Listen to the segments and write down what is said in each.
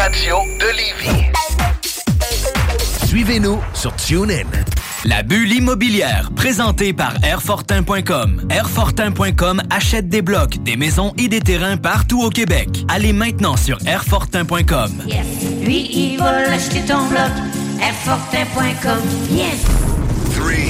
radio de Lévis. Suivez-nous sur TuneIn. La bulle immobilière, présentée par Airfortin.com. Airfortin.com achète des blocs, des maisons et des terrains partout au Québec. Allez maintenant sur Airfortin.com. Yes. Lui, il va acheter ton bloc. Airfortin.com. Yes. 3, 2,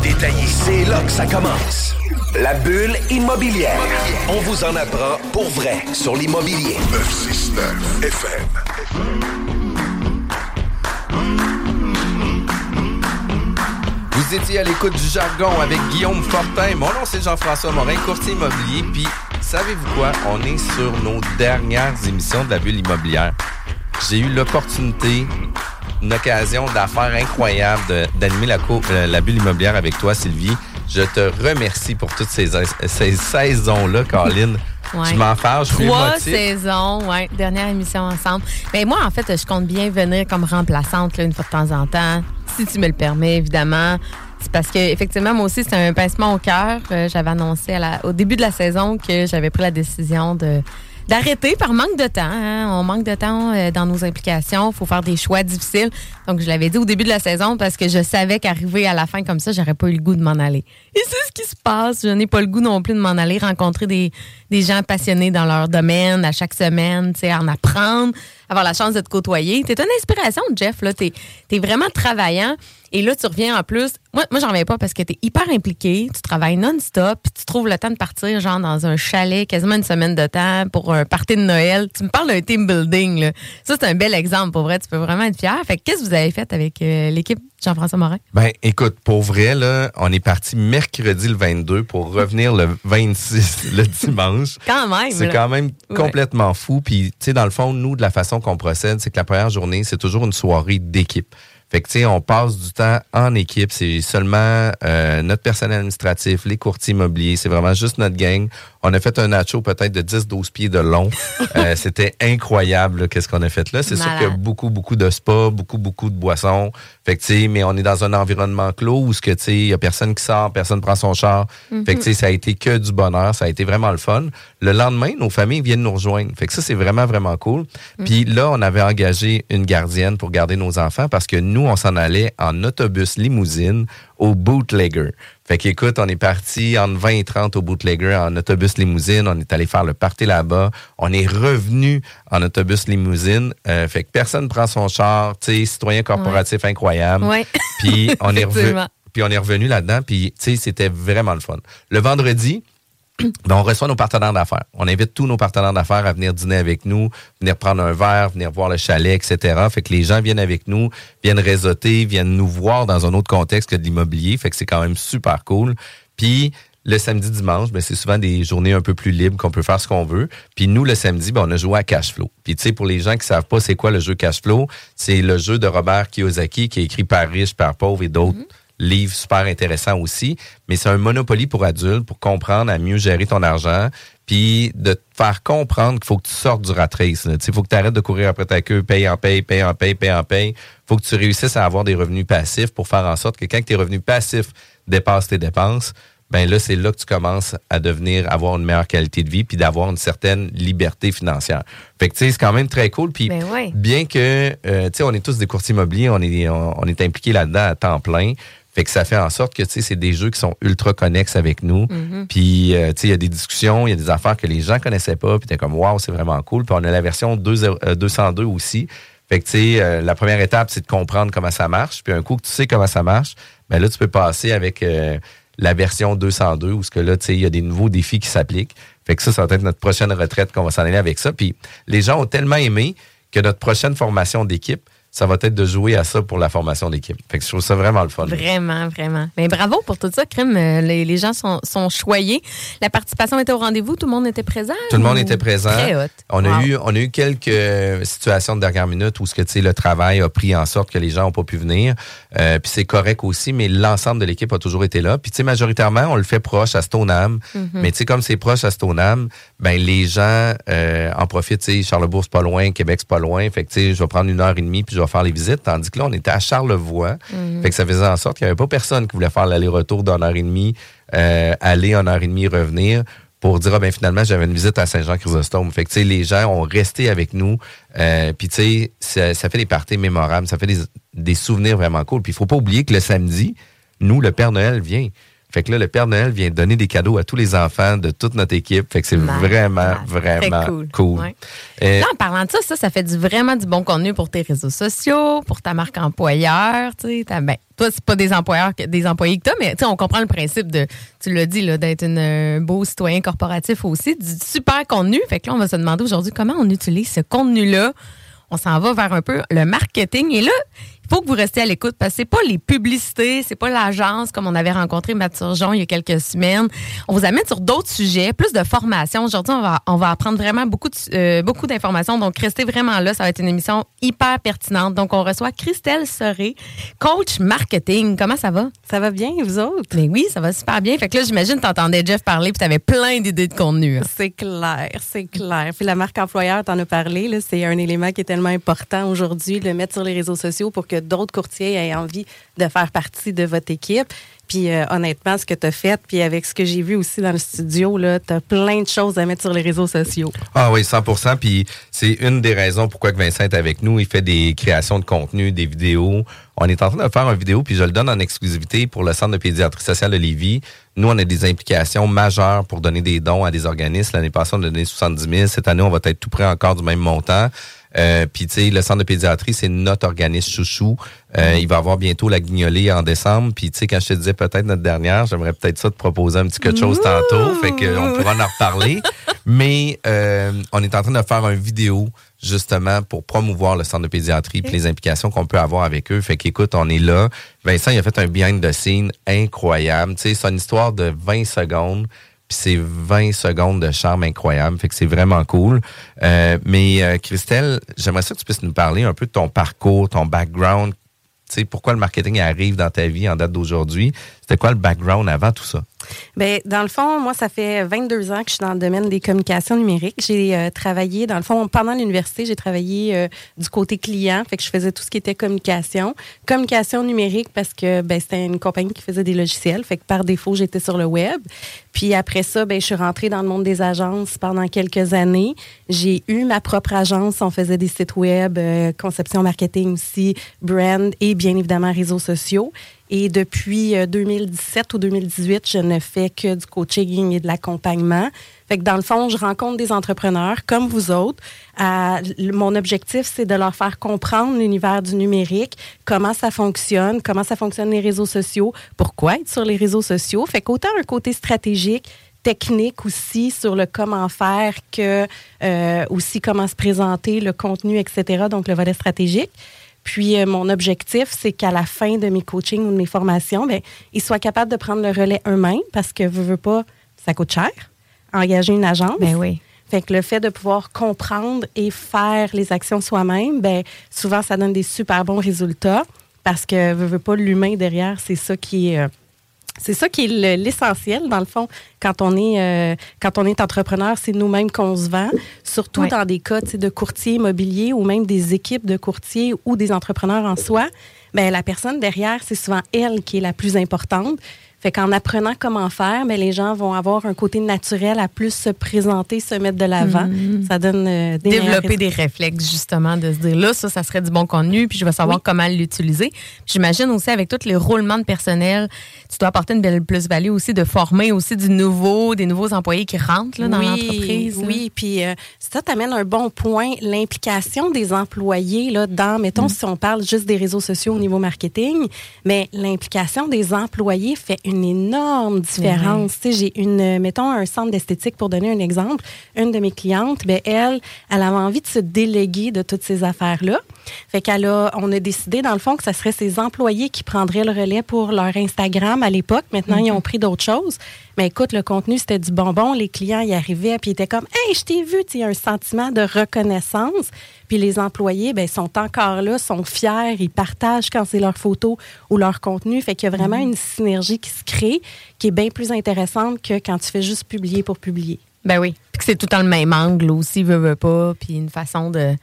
détaillé. C'est là que ça commence. La bulle immobilière. On vous en apprend pour vrai sur l'immobilier. 969 FM. Vous étiez à l'écoute du jargon avec Guillaume Fortin. Mon nom, c'est Jean-François Morin, courtier immobilier. Puis, savez-vous quoi? On est sur nos dernières émissions de la bulle immobilière. J'ai eu l'opportunité, une occasion d'affaires incroyable de- d'animer la, euh, la bulle immobilière avec toi, Sylvie. Je te remercie pour toutes ces, ces saisons-là, Caroline. Ouais. Je m'en fâche, Trois saisons, ouais, dernière émission ensemble. Mais moi, en fait, je compte bien venir comme remplaçante là, une fois de temps en temps, si tu me le permets, évidemment. C'est parce que effectivement, moi aussi, c'est un pincement au cœur. Euh, j'avais annoncé à la- au début de la saison que j'avais pris la décision de d'arrêter par manque de temps. hein. On manque de temps euh, dans nos implications. Il faut faire des choix difficiles. Donc, je l'avais dit au début de la saison parce que je savais qu'arriver à la fin comme ça, j'aurais pas eu le goût de m'en aller. Et c'est ce qui se passe. Je n'ai pas le goût non plus de m'en aller rencontrer des, des gens passionnés dans leur domaine à chaque semaine, tu sais, en apprendre, avoir la chance de te côtoyer. T'es une inspiration, Jeff. Là, t'es es vraiment travaillant. Et là, tu reviens en plus. Moi, moi j'en reviens pas parce que t'es hyper impliqué. Tu travailles non-stop. Tu trouves le temps de partir, genre, dans un chalet, quasiment une semaine de temps pour un party de Noël. Tu me parles d'un team building. Là. Ça, c'est un bel exemple. Pour vrai, tu peux vraiment être fier. Fait que qu'est-ce que vous avez fait avec euh, l'équipe Jean-François Morin? Ben, écoute, pour vrai, là, on est parti mercredi le 22 pour revenir le 26 le dimanche. Quand même. C'est quand même Ouais. complètement fou. Puis, tu sais, dans le fond, nous, de la façon qu'on procède, c'est que la première journée, c'est toujours une soirée d'équipe. Fait que, tu sais, on passe du temps en équipe. C'est seulement euh, notre personnel administratif, les courtiers immobiliers. C'est vraiment juste notre gang. On a fait un nacho peut-être de 10-12 pieds de long. Euh, C'était incroyable, qu'est-ce qu'on a fait là. C'est sûr Malade. que beaucoup, beaucoup de spa, beaucoup, beaucoup de boissons. Fait que, tu sais, mais on est dans un environnement clos où ce que, tu sais, il y a personne qui sort, personne prend son char. Fait que, tu sais, ça a été que du bonheur. Ça a été vraiment le fun. Le lendemain, nos familles viennent nous rejoindre. Fait que ça, c'est vraiment, vraiment cool. Puis là, on avait engagé une gardienne pour garder nos enfants parce que nous, on s'en allait en autobus limousine au Bootlegger. Fait qu'écoute, on est parti entre 20 et 30 au Bootlegger en autobus limousine. On est allé faire le party là-bas. On est revenu en autobus limousine. Euh, fait que personne prend son char. Tu sais, citoyen corporatif incroyable. Ouais. Puis on est revenu. Puis on est revenu là-dedans, puis tu sais, c'était vraiment le fun. Le vendredi, ben, on reçoit nos partenaires d'affaires. On invite tous nos partenaires d'affaires à venir dîner avec nous, venir prendre un verre, venir voir le chalet, etc. Fait que les gens viennent avec nous, viennent réseauter, viennent nous voir dans un autre contexte que de l'immobilier. Fait que c'est quand même super cool. Puis le samedi, dimanche, ben, c'est souvent des journées un peu plus libres qu'on peut faire ce qu'on veut. Puis nous, le samedi, ben, on a joué à Cash Flow. Puis tu sais, pour les gens qui savent pas c'est quoi le jeu Cash Flow, c'est le jeu de Robert Kiyosaki qui est écrit par riche, par pauvre et d'autres livre super intéressant aussi, mais c'est un monopoly pour adultes pour comprendre à mieux gérer ton argent, puis de te faire comprendre qu'il faut que tu sortes du rat race. Il faut que tu arrêtes de courir après ta queue, paye en paye, paye en paye, paye en paye. faut que tu réussisses à avoir des revenus passifs pour faire en sorte que quand tes revenus passifs dépassent tes dépenses, ben là, c'est là que tu commences à devenir, avoir une meilleure qualité de vie, puis d'avoir une certaine liberté financière. Fait que, tu sais, c'est quand même très cool. Puis, Ben ouais. bien que, euh, tu sais, on est tous des courtiers immobiliers, on est, on, on est impliqués là-dedans à temps plein. Fait que ça fait en sorte que, tu sais, c'est des jeux qui sont ultra connexes avec nous. Puis, euh, tu sais, il y a des discussions, il y a des affaires que les gens connaissaient pas, puis t'es comme, waouh, c'est vraiment cool. Puis on a la version 2, euh, 202 aussi. Fait que, tu sais, euh, la première étape, c'est de comprendre comment ça marche. Puis un coup que tu sais comment ça marche, ben là, tu peux passer avec euh, la version 202, où ce que là, tu sais, il y a des nouveaux défis qui s'appliquent. Fait que ça, ça va être notre prochaine retraite qu'on va s'en aller avec ça. Puis les gens ont tellement aimé que notre prochaine formation d'équipe, ça va être de jouer à ça pour la formation d'équipe. Fait que je trouve ça vraiment le fun. Vraiment, vraiment. Mais bravo pour tout ça, Crime. Euh, les, les gens sont, sont, choyés. La participation était au rendez-vous, tout le monde était présent. Tout le monde était présent. Très hot. On a eu, on a eu quelques situations de dernière minute où ce que tu sais, le travail a pris en sorte que les gens n'ont pas pu venir. Euh, puis c'est correct aussi, mais l'ensemble de l'équipe a toujours été là. Puis tu sais, majoritairement, on le fait proche à Stoneham. Mm-hmm. Mais tu sais, comme c'est proche à Stoneham, ben les gens euh, en profitent. Tu sais, Charlebourg c'est pas loin, Québec c'est pas loin. Fait que tu sais, je vais prendre une heure et demie puis je faire les visites. Tandis que là, on était à Charlevoix. Mhm. Fait que ça faisait en sorte qu'il n'y avait pas personne qui voulait faire l'aller-retour d'une heure et demie, euh, aller une heure et demie, revenir pour dire, ah, ben finalement, j'avais une visite à Saint-Jean-Chrysostome. Fait que, tu sais, les gens ont resté avec nous. Euh, puis, tu sais, ça, ça fait des parties mémorables. Ça fait des, des souvenirs vraiment cool. Puis, il faut pas oublier que le samedi, nous, le Père Noël vient. Fait que là, le Père Noël vient donner des cadeaux à tous les enfants de toute notre équipe. Fait que c'est vraiment, vraiment cool. cool. Ouais. Euh, Là, en parlant de ça, ça, ça fait du, vraiment du bon contenu pour tes réseaux sociaux, pour ta marque employeur. Tu sais, ben, toi, c'est pas des employeurs, des employés que tu mais on comprend le principe de, tu l'as dit, là, d'être une, un beau citoyen corporatif aussi. Du super contenu. Fait que là, on va se demander aujourd'hui comment on utilise ce contenu-là. On s'en va vers un peu le marketing. Et là, faut que vous restiez à l'écoute parce que c'est pas les publicités, c'est pas l'agence comme on avait rencontré Matt Surgeon il y a quelques semaines. On vous amène sur d'autres sujets, plus de formation. Aujourd'hui, on va, on va apprendre vraiment beaucoup de, euh, beaucoup d'informations. Donc, restez vraiment là. Ça va être une émission hyper pertinente. Donc, on reçoit Christelle Soré, coach marketing. Comment ça va? Ça va bien, vous autres? Mais oui, ça va super bien. Fait que là, j'imagine que t'entendais Jeff parler puis t'avais plein d'idées de contenu. hein. C'est clair, c'est clair. Puis la marque employeur, t'en as parlé, là, c'est un élément qui est tellement important aujourd'hui de le mettre sur les réseaux sociaux pour que d'autres courtiers aient envie de faire partie de votre équipe. Puis euh, honnêtement, ce que tu as fait, puis avec ce que j'ai vu aussi dans le studio, tu as plein de choses à mettre sur les réseaux sociaux. Ah oui, 100% Puis c'est une des raisons pourquoi Vincent est avec nous. Il fait des créations de contenu, des vidéos. On est en train de faire une vidéo, puis je le donne en exclusivité pour le Centre de pédiatrie sociale de Lévis. Nous, on a des implications majeures pour donner des dons à des organismes. L'année passée, on a donné 70 000. Cette année, on va être tout près encore du même montant. Euh, puis, tu sais, le centre de pédiatrie, c'est notre organisme chouchou. Euh, il va avoir bientôt la guignolée en décembre. Puis, tu sais, quand je te disais peut-être notre dernière, j'aimerais peut-être ça te proposer un petit quelque chose tantôt. Fait qu'on pourra en reparler. Mais euh, on est en train de faire une vidéo justement pour promouvoir le centre de pédiatrie puis les implications qu'on peut avoir avec eux. Fait qu'écoute, on est là. Vincent, il a fait un behind the scene incroyable. Tu sais, c'est une histoire de 20 secondes. Puis c'est 20 secondes de charme incroyable. Fait que c'est vraiment cool. Euh, mais euh, Christelle, j'aimerais ça que tu puisses nous parler un peu de ton parcours, ton background. Tu sais, pourquoi le marketing arrive dans ta vie en date d'aujourd'hui? C'était quoi le background avant tout ça? Bien, dans le fond, moi, ça fait 22 ans que je suis dans le domaine des communications numériques. J'ai euh, travaillé, dans le fond, pendant l'université, j'ai travaillé euh, du côté client, fait que je faisais tout ce qui était communication. Communication numérique parce que ben, c'était une compagnie qui faisait des logiciels, fait que par défaut, j'étais sur le web. Puis après ça, ben, je suis rentrée dans le monde des agences pendant quelques années. J'ai eu ma propre agence, on faisait des sites web, euh, conception marketing aussi, brand et bien évidemment réseaux sociaux. Et depuis euh, 2017 ou 2018, je ne fais que du coaching et de l'accompagnement. Fait que dans le fond, je rencontre des entrepreneurs comme vous autres. Euh, mon objectif, c'est de leur faire comprendre l'univers du numérique, comment ça fonctionne, comment ça fonctionne les réseaux sociaux, pourquoi être sur les réseaux sociaux. Fait qu'autant un côté stratégique, technique aussi sur le comment faire que euh, aussi comment se présenter, le contenu, etc. Donc le volet stratégique. Puis euh, mon objectif, c'est qu'à la fin de mes coachings ou de mes formations, ben, ils soient capables de prendre le relais eux-mêmes parce que veux, veux pas, ça coûte cher. Engager une agence. Ben oui. Fait que le fait de pouvoir comprendre et faire les actions soi-même, ben souvent ça donne des super bons résultats parce que veux, veux pas l'humain derrière, c'est ça qui est euh, c'est ça qui est le- l'essentiel dans le fond quand on est euh, quand on est entrepreneur, c'est nous-mêmes qu'on se vend, surtout dans des cas de courtiers immobiliers ou même des équipes de courtiers ou des entrepreneurs en soi. Ben la personne derrière, c'est souvent elle qui est la plus importante. Fait qu'en apprenant comment faire, ben, les gens vont avoir un côté naturel à plus se présenter, se mettre de l'avant. Ça donne euh, des Développer des réflexes, justement, de se dire là, ça, ça serait du bon contenu, puis je vais savoir Oui. comment l'utiliser. J'imagine aussi, avec tous les roulements de personnel, tu dois apporter une belle plus-value aussi de former aussi du nouveau, des nouveaux employés qui rentrent là, dans oui, l'entreprise. là. Oui, Puis euh, ça t'amène un bon point. L'implication des employés là, dans, mettons, si on parle juste des réseaux sociaux au niveau marketing, mais l'implication des employés fait une énorme différence. Tu sais, J'ai une, mettons, un centre d'esthétique pour donner un exemple. Une de mes clientes, ben, elle, elle avait envie de se déléguer de toutes ces affaires-là. Fait qu'elle a, on a décidé, dans le fond, que ce serait ses employés qui prendraient le relais pour leur Instagram à l'époque. Maintenant, ils ont pris d'autres choses. Mais écoute, le contenu, c'était du bonbon. Les clients y arrivaient, puis ils étaient comme Hey, je t'ai vu. Il y a un sentiment de reconnaissance. Puis les employés, ben, sont encore là, sont fiers, ils partagent quand c'est leur photo ou leur contenu. Fait qu'il y a vraiment une synergie qui se crée, qui est bien plus intéressante que quand tu fais juste publier pour publier. Ben oui. Puis que c'est tout dans le même angle aussi, veut, veut pas. Puis une façon de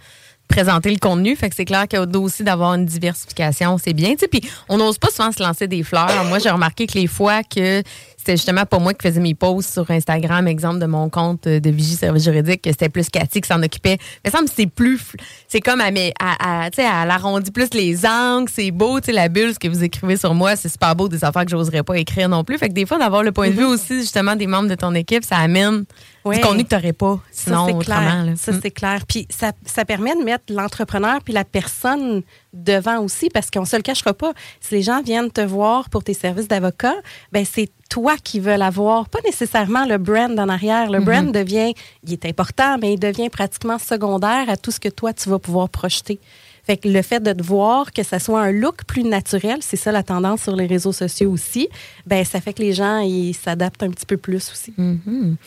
présenter le contenu. Fait que c'est clair qu'il y a aussi d'avoir une diversification, c'est bien. Puis on n'ose pas souvent se lancer des fleurs. Moi, j'ai remarqué que les fois que c'était justement pas moi qui faisais mes posts sur Instagram, exemple de mon compte de Vigie Service Juridique, que c'était plus Cathy qui s'en occupait. Mais ça me c'est plus. C'est comme à, à, à, elle arrondit plus les angles, c'est beau, tu sais, la bulle, ce que vous écrivez sur moi, c'est super beau, des affaires que j'oserais pas écrire non plus. Fait que des fois, d'avoir le point de vue mm-hmm. aussi, justement, des membres de ton équipe, ça amène du contenu que tu n'aurais pas sinon ça, autrement. Clair. Ça, mm. c'est clair. Puis ça, ça permet de mettre l'entrepreneur puis la personne devant aussi, parce qu'on se le cachera pas. Si les gens viennent te voir pour tes services d'avocat, ben c'est toi qui veux l'avoir, pas nécessairement le brand en arrière. Le brand mhm. devient, il est important, mais il devient pratiquement secondaire à tout ce que toi, tu vas pouvoir projeter. Fait que le fait de te voir, que ça soit un look plus naturel, c'est ça la tendance sur les réseaux sociaux aussi, ben ça fait que les gens, ils s'adaptent un petit peu plus aussi. Mhm.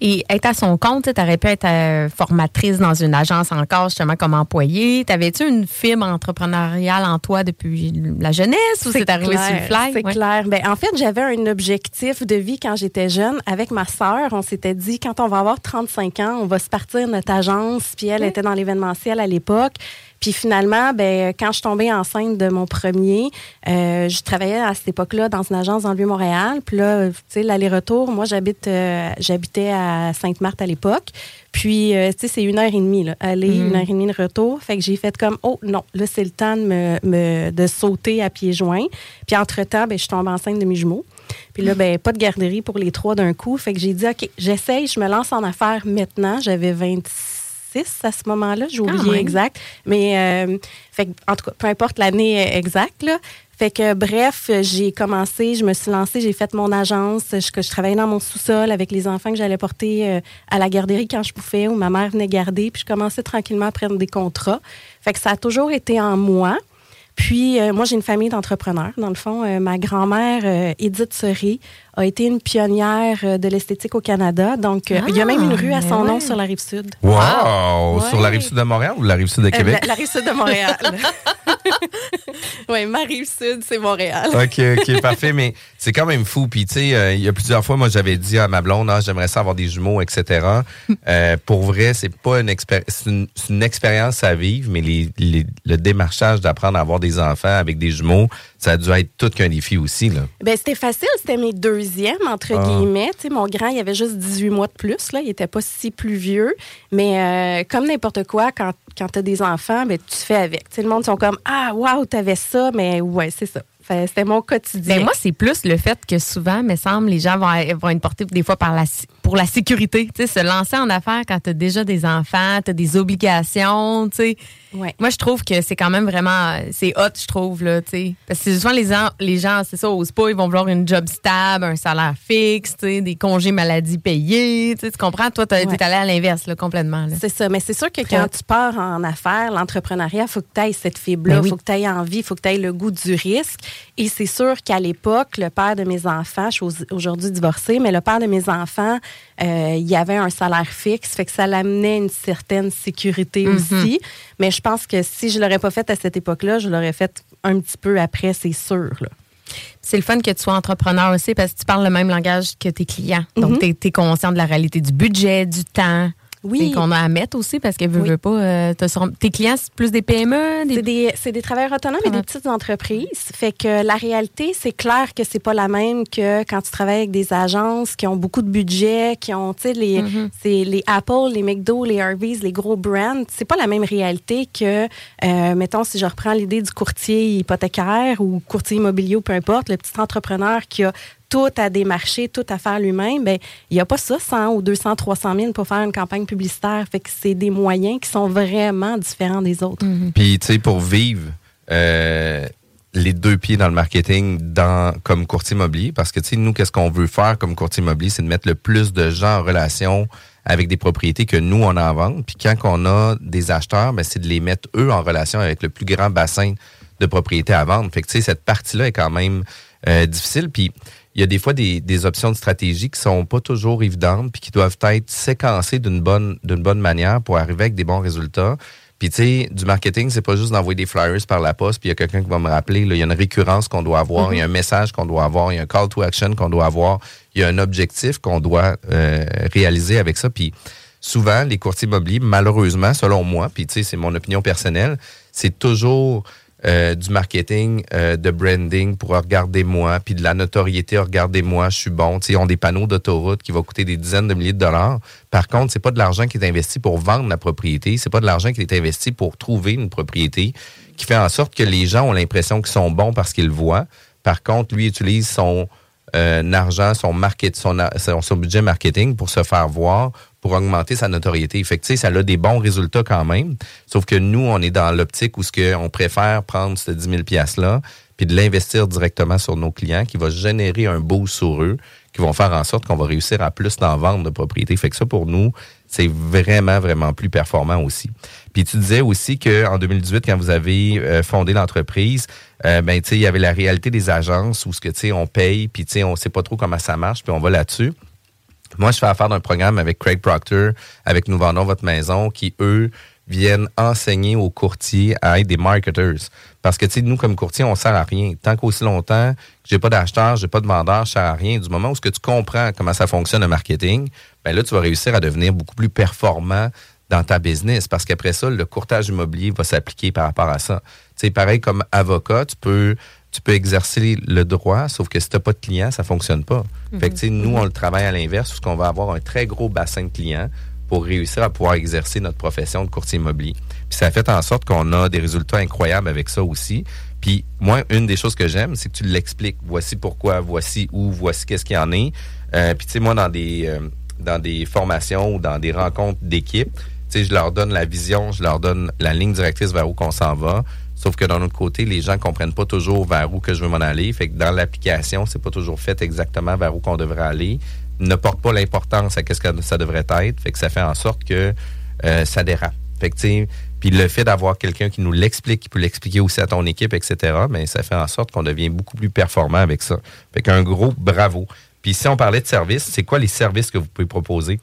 Et être à son compte, tu aurais pu être euh, formatrice dans une agence encore, justement, comme employée. T'avais-tu une fibre entrepreneuriale en toi depuis la jeunesse ou c'est arrivé sur le fly? C'est clair. Ben, en fait, j'avais un objectif de vie quand j'étais jeune. Avec ma sœur, on s'était dit, quand on va avoir 35 ans, on va se partir notre agence. Puis elle était dans l'événementiel à l'époque. Puis finalement, ben, quand je suis tombée enceinte de mon premier, euh, je travaillais à cette époque-là dans une agence dans le Vieux-Montréal. Puis là, tu sais, l'aller-retour, moi, j'habite, euh, j'habitais à Sainte-Marthe à l'époque. Puis, euh, tu sais, c'est une heure et demie, là, aller, mm. une heure et demie de retour. Fait que j'ai fait comme, oh non, là, c'est le temps de, me, de sauter à pieds joints. Puis, entre-temps, ben, je suis tombée enceinte de mes jumeaux. Puis là, ben, pas de garderie pour les trois d'un coup. Fait que j'ai dit, OK, j'essaye, je me lance en affaires maintenant. J'avais 26 à ce moment-là. J'ai oublié exact. Mais, euh, fait, en tout cas, peu importe l'année exacte, là. Fait que, bref, j'ai commencé, je me suis lancée, j'ai fait mon agence. Je, je travaillais dans mon sous-sol avec les enfants que j'allais porter euh, à la garderie quand je pouvais, où ma mère venait garder. Puis je commençais tranquillement à prendre des contrats. Fait que ça a toujours été en moi. Puis, euh, moi, j'ai une famille d'entrepreneurs. Dans le fond, euh, ma grand-mère, euh, Edith Serry, a été une pionnière de l'esthétique au Canada. Donc, il y a même une rue à son nom sur la rive sud. Wow! Sur la rive sud de Montréal ou la rive sud de Québec? la, rive sud de Montréal. oui, ma rive sud, c'est Montréal. OK, OK, parfait. Mais c'est quand même fou. Puis, tu sais, il y a plusieurs fois, moi, j'avais dit à ma blonde, ah, j'aimerais ça avoir des jumeaux, etc. pour vrai, c'est pas une, expérience, une, expérience à vivre, mais le démarchage d'apprendre à avoir des enfants avec des jumeaux, ça a dû être tout qu'un défi aussi. Là. Ben, c'était facile. C'était mes deuxièmes, entre ah. guillemets. mon grand, il avait juste 18 mois de plus. Là. Il n'était pas si plus vieux. Mais euh, comme n'importe quoi, quand, quand tu as des enfants, ben, tu fais avec. le monde sont comme Ah, waouh, avais ça. Mais ouais, c'est ça. C'était mon quotidien. Ben moi, c'est plus le fait que souvent, me semble, les gens vont, vont être portés des fois par la, pour la sécurité. Tu sais, se lancer en affaires quand tu as déjà des enfants, tu as des obligations. Tu sais. Moi, je trouve que c'est quand même vraiment. C'est hot, je trouve. Là, tu sais. Parce que souvent, les, les gens, c'est ça, osent pas. Ils vont vouloir une job stable, un salaire fixe, tu sais, des congés maladie payés. Tu, sais, tu comprends? Toi, tu es allé à l'inverse complètement. C'est ça. Mais c'est sûr que quand tu pars en affaires, l'entrepreneuriat, il faut que tu aies cette fibre-là. Il ben faut que tu aies envie, il faut que tu aies le goût du risque. Et c'est sûr qu'à l'époque, le père de mes enfants, je suis aujourd'hui divorcée, mais le père de mes enfants, euh, il y avait un salaire fixe, fait que ça l'amenait une certaine sécurité mhm. aussi. Mais je pense que si je l'aurais pas fait à cette époque-là, je l'aurais fait un petit peu après, c'est sûr. C'est le fun que tu sois entrepreneur aussi parce que tu parles le même langage que tes clients. Donc, mhm. tu es, conscient de la réalité du budget, du temps, oui. qu'on a à mettre aussi parce qu'elle veut, pas. Euh, tes clients, c'est plus des PME? Des... C'est des, travailleurs autonomes et des petites entreprises. Fait que la réalité, c'est clair que c'est pas la même que quand tu travailles avec des agences qui ont beaucoup de budget, qui ont, tu sais, les, mm-hmm. les Apple, les McDo, les Harveys, les gros brands. C'est pas la même réalité que, euh, mettons, si je reprends l'idée du courtier hypothécaire ou courtier immobilier ou peu importe, le petit entrepreneur qui a tout à démarcher, tout à faire lui-même, ben il n'y a pas ça 100 ou 200, 300 000 pour faire une campagne publicitaire. Fait que c'est des moyens qui sont vraiment différents des autres. Puis, tu sais, pour vivre euh, les deux pieds dans le marketing dans, comme courtier immobilier, parce que, tu sais, nous, qu'est-ce qu'on veut faire comme courtier immobilier, c'est de mettre le plus de gens en relation avec des propriétés que nous, on a en vente. Puis quand on a des acheteurs, ben, c'est de les mettre, eux, en relation avec le plus grand bassin de propriétés à vendre. Fait que, tu sais, cette partie-là est quand même euh, difficile. Puis il y a des fois des, des, options de stratégie qui sont pas toujours évidentes puis qui doivent être séquencées d'une bonne d'une bonne manière pour arriver avec des bons résultats. Puis tu sais, du marketing, c'est pas juste d'envoyer des flyers par la poste, puis il y a quelqu'un qui va me rappeler, il y a une récurrence qu'on doit avoir, il y a un message qu'on doit avoir, il y a un call to action qu'on doit avoir, il y a un objectif qu'on doit euh, réaliser avec ça. Puis souvent, les courtiers immobiliers, malheureusement, selon moi, puis tu sais, c'est mon opinion personnelle, c'est toujours euh, du marketing, euh, de branding pour regarder moi, puis de la notoriété, regardez-moi, je suis bon. sais, ils ont des panneaux d'autoroute qui vont coûter des dizaines de milliers de dollars. Par contre, c'est pas de l'argent qui est investi pour vendre la propriété, c'est pas de l'argent qui est investi pour trouver une propriété, qui fait en sorte que les gens ont l'impression qu'ils sont bons parce qu'ils le voient. Par contre, lui utilise son euh, argent, son, market, son budget marketing pour se faire voir, pour augmenter sa notoriété. Fait que, ça a des bons résultats quand même. Sauf que nous, on est dans l'optique où ce que on préfère prendre ce 10 000 $-là puis de l'investir directement sur nos clients qui va générer un boost sur eux, qui vont faire en sorte qu'on va réussir à plus d'en vendre de propriétés. Fait que ça, pour nous, c'est vraiment, vraiment plus performant aussi. Puis tu disais aussi qu'en 2018, quand vous avez euh, fondé l'entreprise, euh, ben, tu sais, il y avait la réalité des agences où ce que, tu sais, on paye, puis tu sais, on sait pas trop comment ça marche, puis on va là-dessus. Moi, je fais affaire d'un programme avec Craig Proctor, avec Nous vendons votre maison, qui, eux, viennent enseigner aux courtiers à être des marketers. Parce que, tu sais, nous, comme courtiers, on sert à rien. Tant qu'aussi longtemps que j'ai pas d'acheteur, j'ai pas de vendeur, je sers à rien. Du moment où ce que tu comprends comment ça fonctionne le marketing, ben là, tu vas réussir à devenir beaucoup plus performant dans ta business. Parce qu'après ça, le courtage immobilier va s'appliquer par rapport à ça. Tu sais, pareil comme avocat, tu peux tu peux exercer le droit, sauf que si tu n'as pas de clients, ça ne fonctionne pas. Fait que, nous, on le travaille à l'inverse, parce qu'on va avoir un très gros bassin de clients pour réussir à pouvoir exercer notre profession de courtier immobilier. Puis ça fait en sorte qu'on a des résultats incroyables avec ça aussi. Puis moi, une des choses que j'aime, c'est que tu l'expliques. Voici pourquoi, voici où, voici qu'est-ce qu'il y en est. Euh, puis tu sais, moi, dans des euh, dans des formations ou dans des rencontres d'équipe, tu sais, je leur donne la vision, je leur donne la ligne directrice vers où qu'on s'en va. Sauf que d'un autre côté, les gens comprennent pas toujours vers où que je veux m'en aller. Fait que dans l'application, c'est pas toujours fait exactement vers où qu'on devrait aller. Ne porte pas l'importance à qu'est-ce que ça devrait être. Fait que ça fait en sorte que euh, ça dérape. Fait puis le fait d'avoir quelqu'un qui nous l'explique, qui peut l'expliquer aussi à ton équipe, etc., ben, ça fait en sorte qu'on devient beaucoup plus performant avec ça. Fait qu'un gros bravo. Puis si on parlait de services, c'est quoi les services que vous pouvez proposer?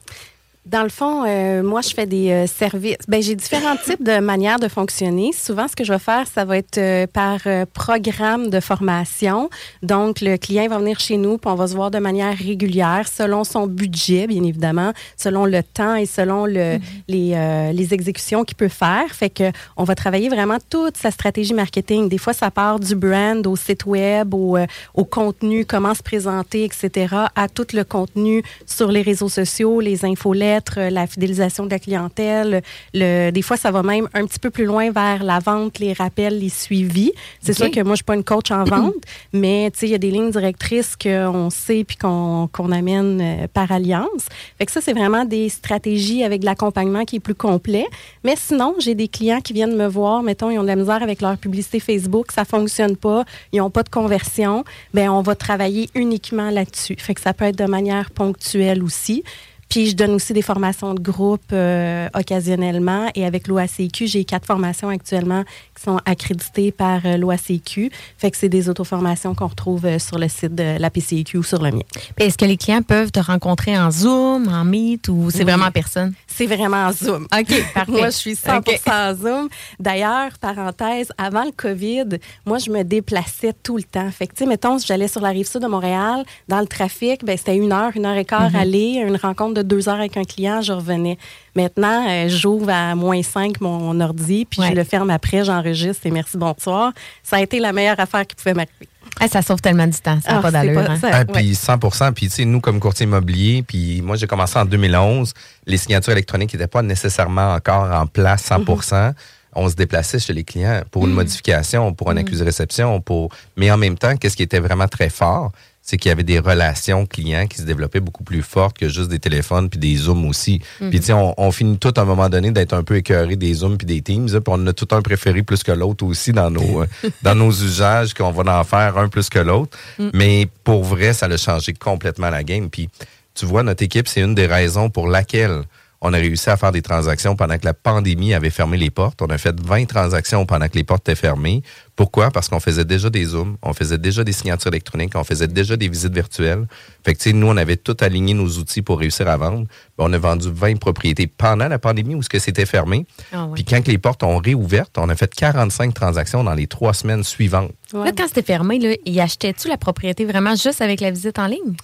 Dans le fond, euh, moi, je fais des euh, services. Ben, j'ai différents types de manières de fonctionner. Souvent, ce que je vais faire, ça va être euh, par programme de formation. Donc, le client va venir chez nous, puis on va se voir de manière régulière, selon son budget, bien évidemment, selon le temps et selon le, mm-hmm. les, les exécutions qu'il peut faire. Fait que on va travailler vraiment toute sa stratégie marketing. Des fois, ça part du brand au site web, au, au contenu, comment se présenter, etc., à tout le contenu sur les réseaux sociaux, les infolettes euh, la fidélisation de la clientèle. Le, des fois, ça va même un petit peu plus loin vers la vente, les rappels, les suivis. C'est sûr que moi, je suis pas une coach en vente, mais il y a des lignes directrices qu'on sait puis qu'on amène euh, par alliance. Fait que ça, c'est vraiment des stratégies avec de l'accompagnement qui est plus complet. Mais sinon, j'ai des clients qui viennent me voir, mettons, ils ont de la misère avec leur publicité Facebook, ça fonctionne pas, ils n'ont pas de conversion. Ben, on va travailler uniquement là-dessus. Fait que ça peut être de manière ponctuelle aussi. Puis je donne aussi des formations de groupe euh, occasionnellement. Et avec l'OACQ, j'ai quatre formations actuellement qui sont accréditées par euh, l'OACQ. Fait que c'est des auto-formations qu'on retrouve euh, sur le site de la PCQ ou sur le mien. Est-ce que les clients peuvent te rencontrer en Zoom, en Meet ou c'est vraiment en personne? C'est vraiment en Zoom. OK, parfait. moi, je suis 100 en Zoom. D'ailleurs, parenthèse, avant le COVID, moi, je me déplaçais tout le temps. Fait que, tu sais, mettons, j'allais sur la rive sud de Montréal, dans le trafic, ben c'était une heure, une heure et quart mm-hmm. aller, une rencontre de deux heures avec un client, je revenais. Maintenant, euh, j'ouvre à moins 5 mon ordi, puis je le ferme après, j'enregistre et merci, bonsoir. Ça a été la meilleure affaire qui pouvait m'arriver. ça sauve tellement du temps, ça n'a ah, pas d'allure. Hein. Ah, puis 100 Puis, tu sais, nous, comme courtier immobilier, puis moi, j'ai commencé en 2011, les signatures électroniques n'étaient pas nécessairement encore en place 100 mm-hmm. on se déplaçait chez les clients pour une mm. modification, pour un mm. accusé de réception, pour... mais en même temps, qu'est-ce qui était vraiment très fort, c'est qu'il y avait des relations clients qui se développaient beaucoup plus fortes que juste des téléphones puis des zooms aussi. Puis tu sais, on, on finit tout à un moment donné d'être un peu écœuré des zooms puis des teams. là, Puis on a tout un préféré plus que l'autre aussi dans nos euh, dans nos usages qu'on va en faire un plus que l'autre. Mais pour vrai, ça a changé complètement la game. Puis tu vois, notre équipe, c'est une des raisons pour laquelle on a réussi à faire des transactions pendant que la pandémie avait fermé les portes. On a fait 20 transactions pendant que les portes étaient fermées. Pourquoi? Parce qu'on faisait déjà des Zooms, on faisait déjà des signatures électroniques, on faisait déjà des visites virtuelles. Fait que, tu sais, nous, on avait tout aligné nos outils pour réussir à vendre. Ben, on a vendu 20 propriétés pendant la pandémie où ce que c'était fermé. Ah ouais. Puis quand que les portes ont réouvert, on a fait 45 transactions dans les trois semaines suivantes. Là, quand c'était fermé, là, y achetais-tu la propriété vraiment juste avec la visite en ligne?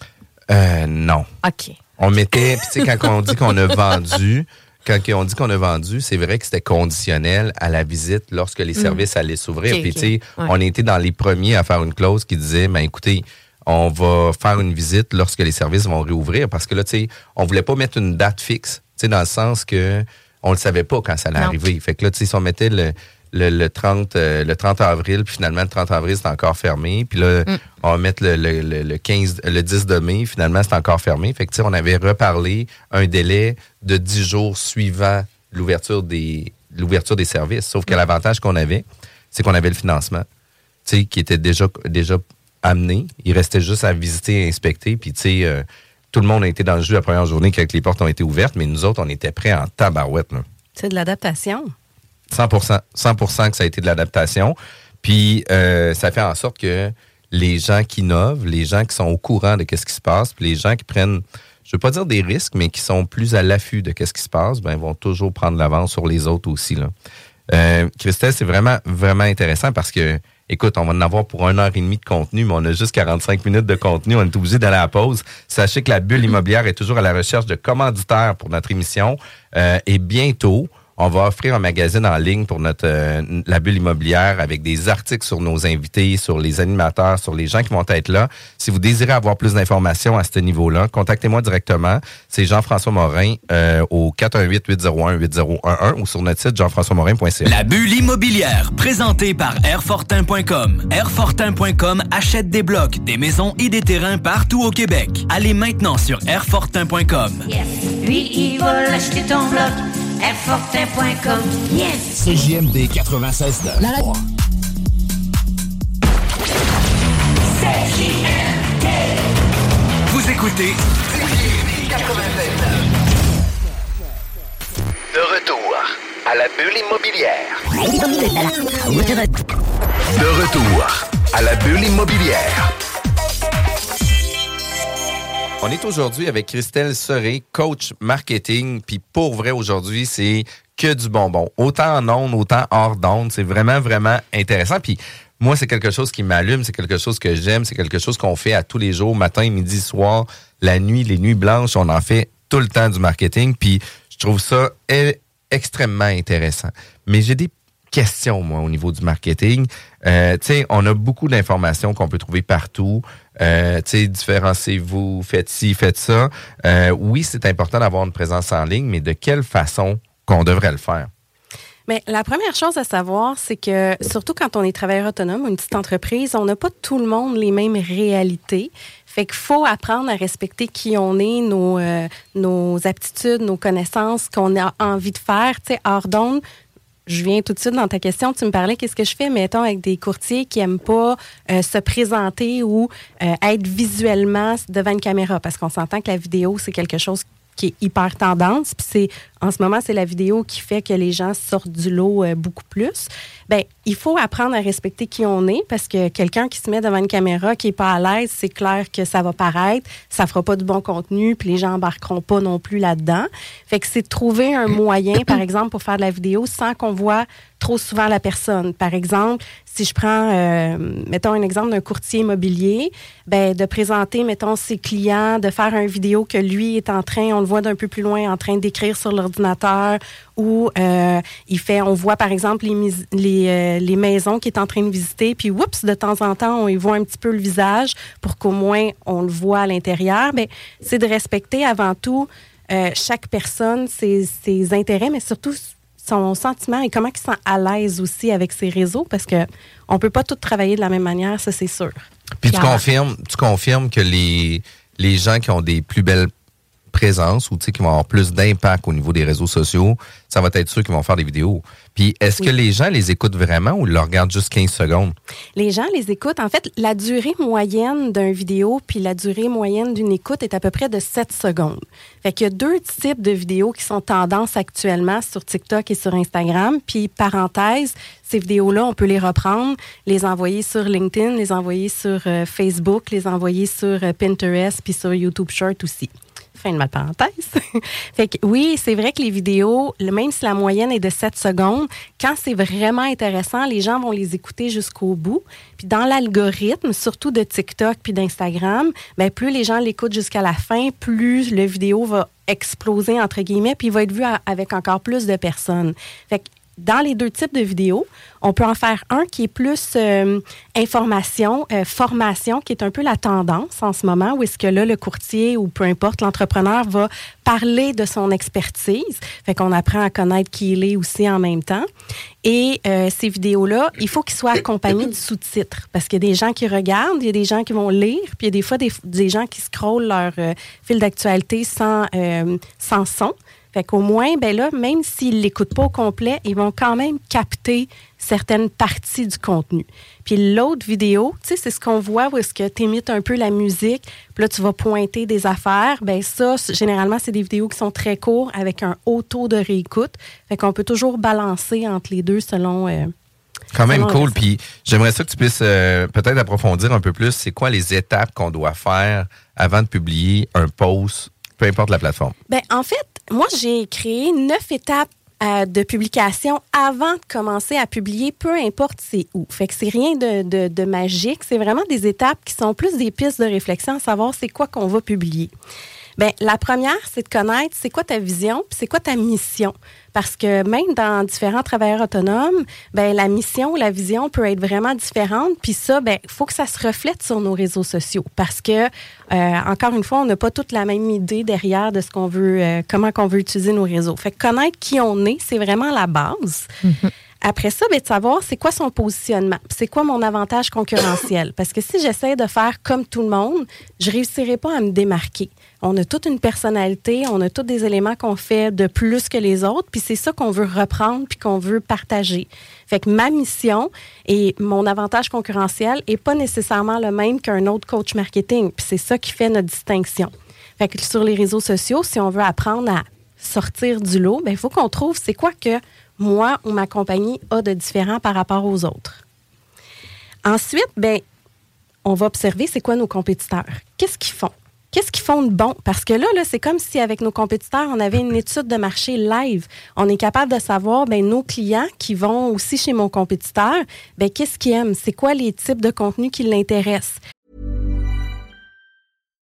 Euh, non. OK. On mettait, puis tu sais, quand on dit qu'on a vendu, quand on dit qu'on a vendu, c'est vrai que c'était conditionnel à la visite lorsque les services allaient s'ouvrir. Puis tu sais, Ouais. on était dans les premiers à faire une clause qui disait, ben écoutez, on va faire une visite lorsque les services vont réouvrir parce que là, tu sais, on voulait pas mettre une date fixe, tu sais, dans le sens que on le savait pas quand ça allait Non. arriver. Fait que là, tu sais, si on mettait le, le, le 30, euh, le 30 avril, puis finalement, le 30 avril, c'est encore fermé. Puis là, Mm. on va mettre le, le, le, le 15, le 10 de mai, finalement, c'est encore fermé. Fait que, on avait reparlé un délai de 10 jours suivant l'ouverture des, l'ouverture des services. Sauf que l'avantage qu'on avait, c'est qu'on avait le financement, tu sais, qui était déjà, déjà amené. Il restait juste à visiter et inspecter. Puis, tu sais, euh, tout le monde a été dans le jeu la première journée quand les portes ont été ouvertes, mais nous autres, on était prêts en tabarouette, là. C'est de l'adaptation. 100 100 que ça a été de l'adaptation. Puis euh, ça fait en sorte que les gens qui innovent, les gens qui sont au courant de ce qui se passe, puis les gens qui prennent, je veux pas dire des risques, mais qui sont plus à l'affût de ce qui se passe, ben vont toujours prendre l'avance sur les autres aussi. Là. Euh, Christelle, c'est vraiment, vraiment intéressant parce que, écoute, on va en avoir pour une heure et demie de contenu, mais on a juste 45 minutes de contenu. On est obligé d'aller à la pause. Sachez que la bulle immobilière est toujours à la recherche de commanditaires pour notre émission. Euh, et bientôt, on va offrir un magazine en ligne pour notre euh, la bulle immobilière avec des articles sur nos invités, sur les animateurs, sur les gens qui vont être là. Si vous désirez avoir plus d'informations à ce niveau-là, contactez-moi directement. C'est Jean-François Morin euh, au 418-801-8011 ou sur notre site jean-françois-morin.ca. La bulle immobilière, présentée par Airfortin.com. Airfortin.com achète des blocs, des maisons et des terrains partout au Québec. Allez maintenant sur Airfortin.com. Yes. Lui, il va l'acheter ton bloc. Airfortin.com. Yes. CJMD 96 Vous écoutez De retour à la bulle immobilière. De retour à la bulle immobilière. On est aujourd'hui avec Christelle Serré, coach marketing. Puis pour vrai, aujourd'hui, c'est que du bonbon. Autant en ondes, autant hors d'ondes. C'est vraiment, vraiment intéressant. Puis moi, c'est quelque chose qui m'allume, c'est quelque chose que j'aime, c'est quelque chose qu'on fait à tous les jours, matin, midi, soir, la nuit, les nuits blanches. On en fait tout le temps du marketing. Puis je trouve ça e- extrêmement intéressant. Mais j'ai des questions, moi, au niveau du marketing. Euh, on a beaucoup d'informations qu'on peut trouver partout. Euh, différenciez-vous, faites ci, faites ça. Euh, oui, c'est important d'avoir une présence en ligne, mais de quelle façon qu'on devrait le faire? Mais la première chose à savoir, c'est que surtout quand on est travailleur autonome une petite entreprise, on n'a pas tout le monde les mêmes réalités. Fait qu'il faut apprendre à respecter qui on est, nos, euh, nos aptitudes, nos connaissances, qu'on a envie de faire. Tu sais, hors d'onde, je viens tout de suite dans ta question. Tu me parlais qu'est-ce que je fais, mettons, avec des courtiers qui aiment pas euh, se présenter ou euh, être visuellement devant une caméra, parce qu'on s'entend que la vidéo, c'est quelque chose qui est hyper tendance. Puis c'est en ce moment, c'est la vidéo qui fait que les gens sortent du lot euh, beaucoup plus. Ben, il faut apprendre à respecter qui on est parce que quelqu'un qui se met devant une caméra qui est pas à l'aise, c'est clair que ça va paraître, ça fera pas du bon contenu, puis les gens embarqueront pas non plus là-dedans. Fait que c'est de trouver un moyen, par exemple, pour faire de la vidéo sans qu'on voit trop souvent la personne. Par exemple, si je prends, euh, mettons un exemple d'un courtier immobilier, ben de présenter, mettons, ses clients, de faire une vidéo que lui est en train, on le voit d'un peu plus loin, en train d'écrire sur l'ordinateur, ou euh, il fait, on voit par exemple les, euh, les maisons qu'il est en train de visiter, puis oups, de temps en temps, on y voit un petit peu le visage pour qu'au moins on le voit à l'intérieur. Ben, c'est de respecter avant tout euh, chaque personne, ses, ses intérêts, mais surtout son sentiment et comment il se sent à l'aise aussi avec ses réseaux parce que on peut pas tout travailler de la même manière, ça c'est sûr. Puis tu confirmes, tu confirmes que les, les gens qui ont des plus belles présences ou qui vont avoir plus d'impact au niveau des réseaux sociaux, ça va être ceux qui vont faire des vidéos. Puis est-ce Oui. que les gens les écoutent vraiment ou ils le regardent juste 15 secondes? Les gens les écoutent. En fait, la durée moyenne d'un vidéo puis la durée moyenne d'une écoute est à peu près de 7 secondes. Fait qu'il y a deux types de vidéos qui sont tendance actuellement sur TikTok et sur Instagram. Puis, parenthèse, ces vidéos-là, on peut les reprendre, les envoyer sur LinkedIn, les envoyer sur euh, Facebook, les envoyer sur euh, Pinterest puis sur YouTube Short aussi. Fin de ma parenthèse. fait que oui, c'est vrai que les vidéos, même si la moyenne est de 7 secondes, quand c'est vraiment intéressant, les gens vont les écouter jusqu'au bout. Puis dans l'algorithme, surtout de TikTok puis d'Instagram, ben plus les gens l'écoutent jusqu'à la fin, plus le vidéo va exploser entre guillemets, puis il va être vu avec encore plus de personnes. Fait que dans les deux types de vidéos, on peut en faire un qui est plus euh, information, euh, formation, qui est un peu la tendance en ce moment, où est-ce que là, le courtier ou peu importe, l'entrepreneur va parler de son expertise. Fait qu'on apprend à connaître qui il est aussi en même temps. Et euh, ces vidéos-là, il faut qu'ils soient accompagnés de sous-titres. Parce qu'il y a des gens qui regardent, il y a des gens qui vont lire, puis il y a des fois des, des gens qui scrollent leur fil d'actualité sans, sans son. Fait qu'au moins, ben là, même s'ils l'écoutent pas au complet, ils vont quand même capter certaines parties du contenu. Puis l'autre vidéo, tu sais, c'est ce qu'on voit où est-ce que tu imites un peu la musique, puis là, tu vas pointer des affaires. Ben ça, généralement, c'est des vidéos qui sont très courtes avec un haut taux de réécoute. Fait qu'on peut toujours balancer entre les deux selon... euh, Quand même cool. Puis j'aimerais ça que tu puisses euh, peut-être approfondir un peu plus. C'est quoi les étapes qu'on doit faire avant de publier un post, peu importe la plateforme? Ben, en fait, moi, j'ai créé neuf étapes euh, de publication avant de commencer à publier, peu importe c'est où. Fait que c'est rien de, de- de magique. C'est vraiment des étapes qui sont plus des pistes de réflexion à savoir c'est quoi qu'on va publier. Ben, la première, c'est de connaître c'est quoi ta vision, puis c'est quoi ta mission. Parce que même dans différents travailleurs autonomes, ben, la mission ou la vision peut être vraiment différente. Puis ça, ben, faut que ça se reflète sur nos réseaux sociaux. Parce que, euh, encore une fois, on n'a pas toute la même idée derrière de ce qu'on veut, euh, comment qu'on veut utiliser nos réseaux. Fait que connaître qui on est, c'est vraiment la base. Après ça, ben, de savoir c'est quoi son positionnement, c'est quoi mon avantage concurrentiel. Parce que si j'essaie de faire comme tout le monde, je réussirai pas à me démarquer. On a toute une personnalité, on a tous des éléments qu'on fait de plus que les autres, puis c'est ça qu'on veut reprendre puis qu'on veut partager. Fait que ma mission et mon avantage concurrentiel est pas nécessairement le même qu'un autre coach marketing, puis c'est ça qui fait notre distinction. Fait que sur les réseaux sociaux, si on veut apprendre à sortir du lot, ben, il faut qu'on trouve c'est quoi que moi ou ma compagnie a de différent par rapport aux autres. Ensuite, ben, on va observer c'est quoi nos compétiteurs. Qu'est-ce qu'ils font? Qu'est-ce qu'ils font de bon? Parce que là, là c'est comme si avec nos compétiteurs, on avait une étude de marché live. On est capable de savoir, ben, nos clients qui vont aussi chez mon compétiteur, ben, qu'est-ce qu'ils aiment? C'est quoi les types de contenus qui l'intéressent?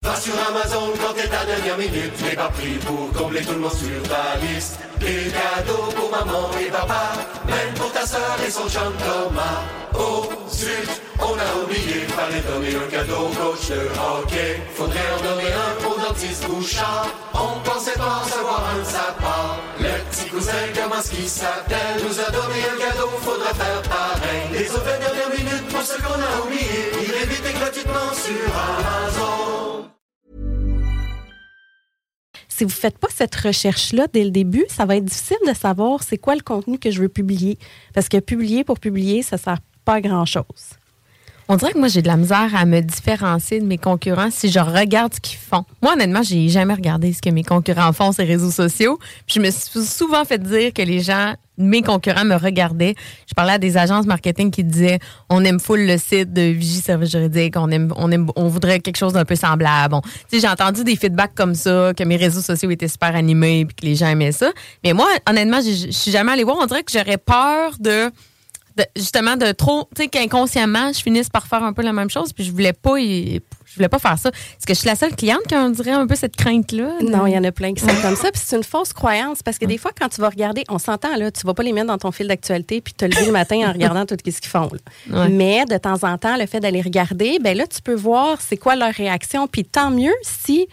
Va sur Amazon quand t'es ta dernière minute, n'est pas pris pour combler tout le monde sur ta liste. Des cadeaux pour maman et papa, Oh zut, on a oublié, fallait donner un cadeau au coach de hockey. Faudrait en donner un au dentiste Bouchard. On pensait pas recevoir un de sa part. Le petit cousin, comment ce s'appelle, nous a donné un cadeau, faudra faire pareil. Les autres dernières minutes pour ceux qu'on a oubliés, il est vite gratuitement sur Amazon. Si vous ne faites pas cette recherche-là dès le début, ça va être difficile de savoir c'est quoi le contenu que je veux publier. Parce que publier pour publier, ça ne sert pas à grand-chose. On dirait que moi, j'ai de la misère à me différencier de mes concurrents si je regarde ce qu'ils font. Moi, honnêtement, j'ai jamais regardé ce que mes concurrents font sur les réseaux sociaux. Puis je me suis souvent fait dire que les gens, mes concurrents, me regardaient. Je parlais à des agences marketing qui disaient on aime full le site de Vigie Service Juridique, on aime, on aime, on voudrait quelque chose d'un peu semblable. Bon, j'ai entendu des feedbacks comme ça, que mes réseaux sociaux étaient super animés, puis que les gens aimaient ça. Mais moi, honnêtement, je suis jamais allée voir. On dirait que j'aurais peur de de- justement de trop, tu sais, qu'inconsciemment, je finisse par faire un peu la même chose, puis je voulais pas, y- je voulais pas faire ça. Est-ce que je suis la seule cliente qui a, on dirait, un peu cette crainte-là? Non, il y en a plein qui sont comme ça. Puis c'est une fausse croyance parce que des fois, quand tu vas regarder, on s'entend, là, tu vas pas les mettre dans ton fil d'actualité puis te lever le matin en regardant tout ce qu'ils font. Ouais. Mais de temps en temps, le fait d'aller regarder, ben là, tu peux voir c'est quoi leur réaction. Puis tant mieux si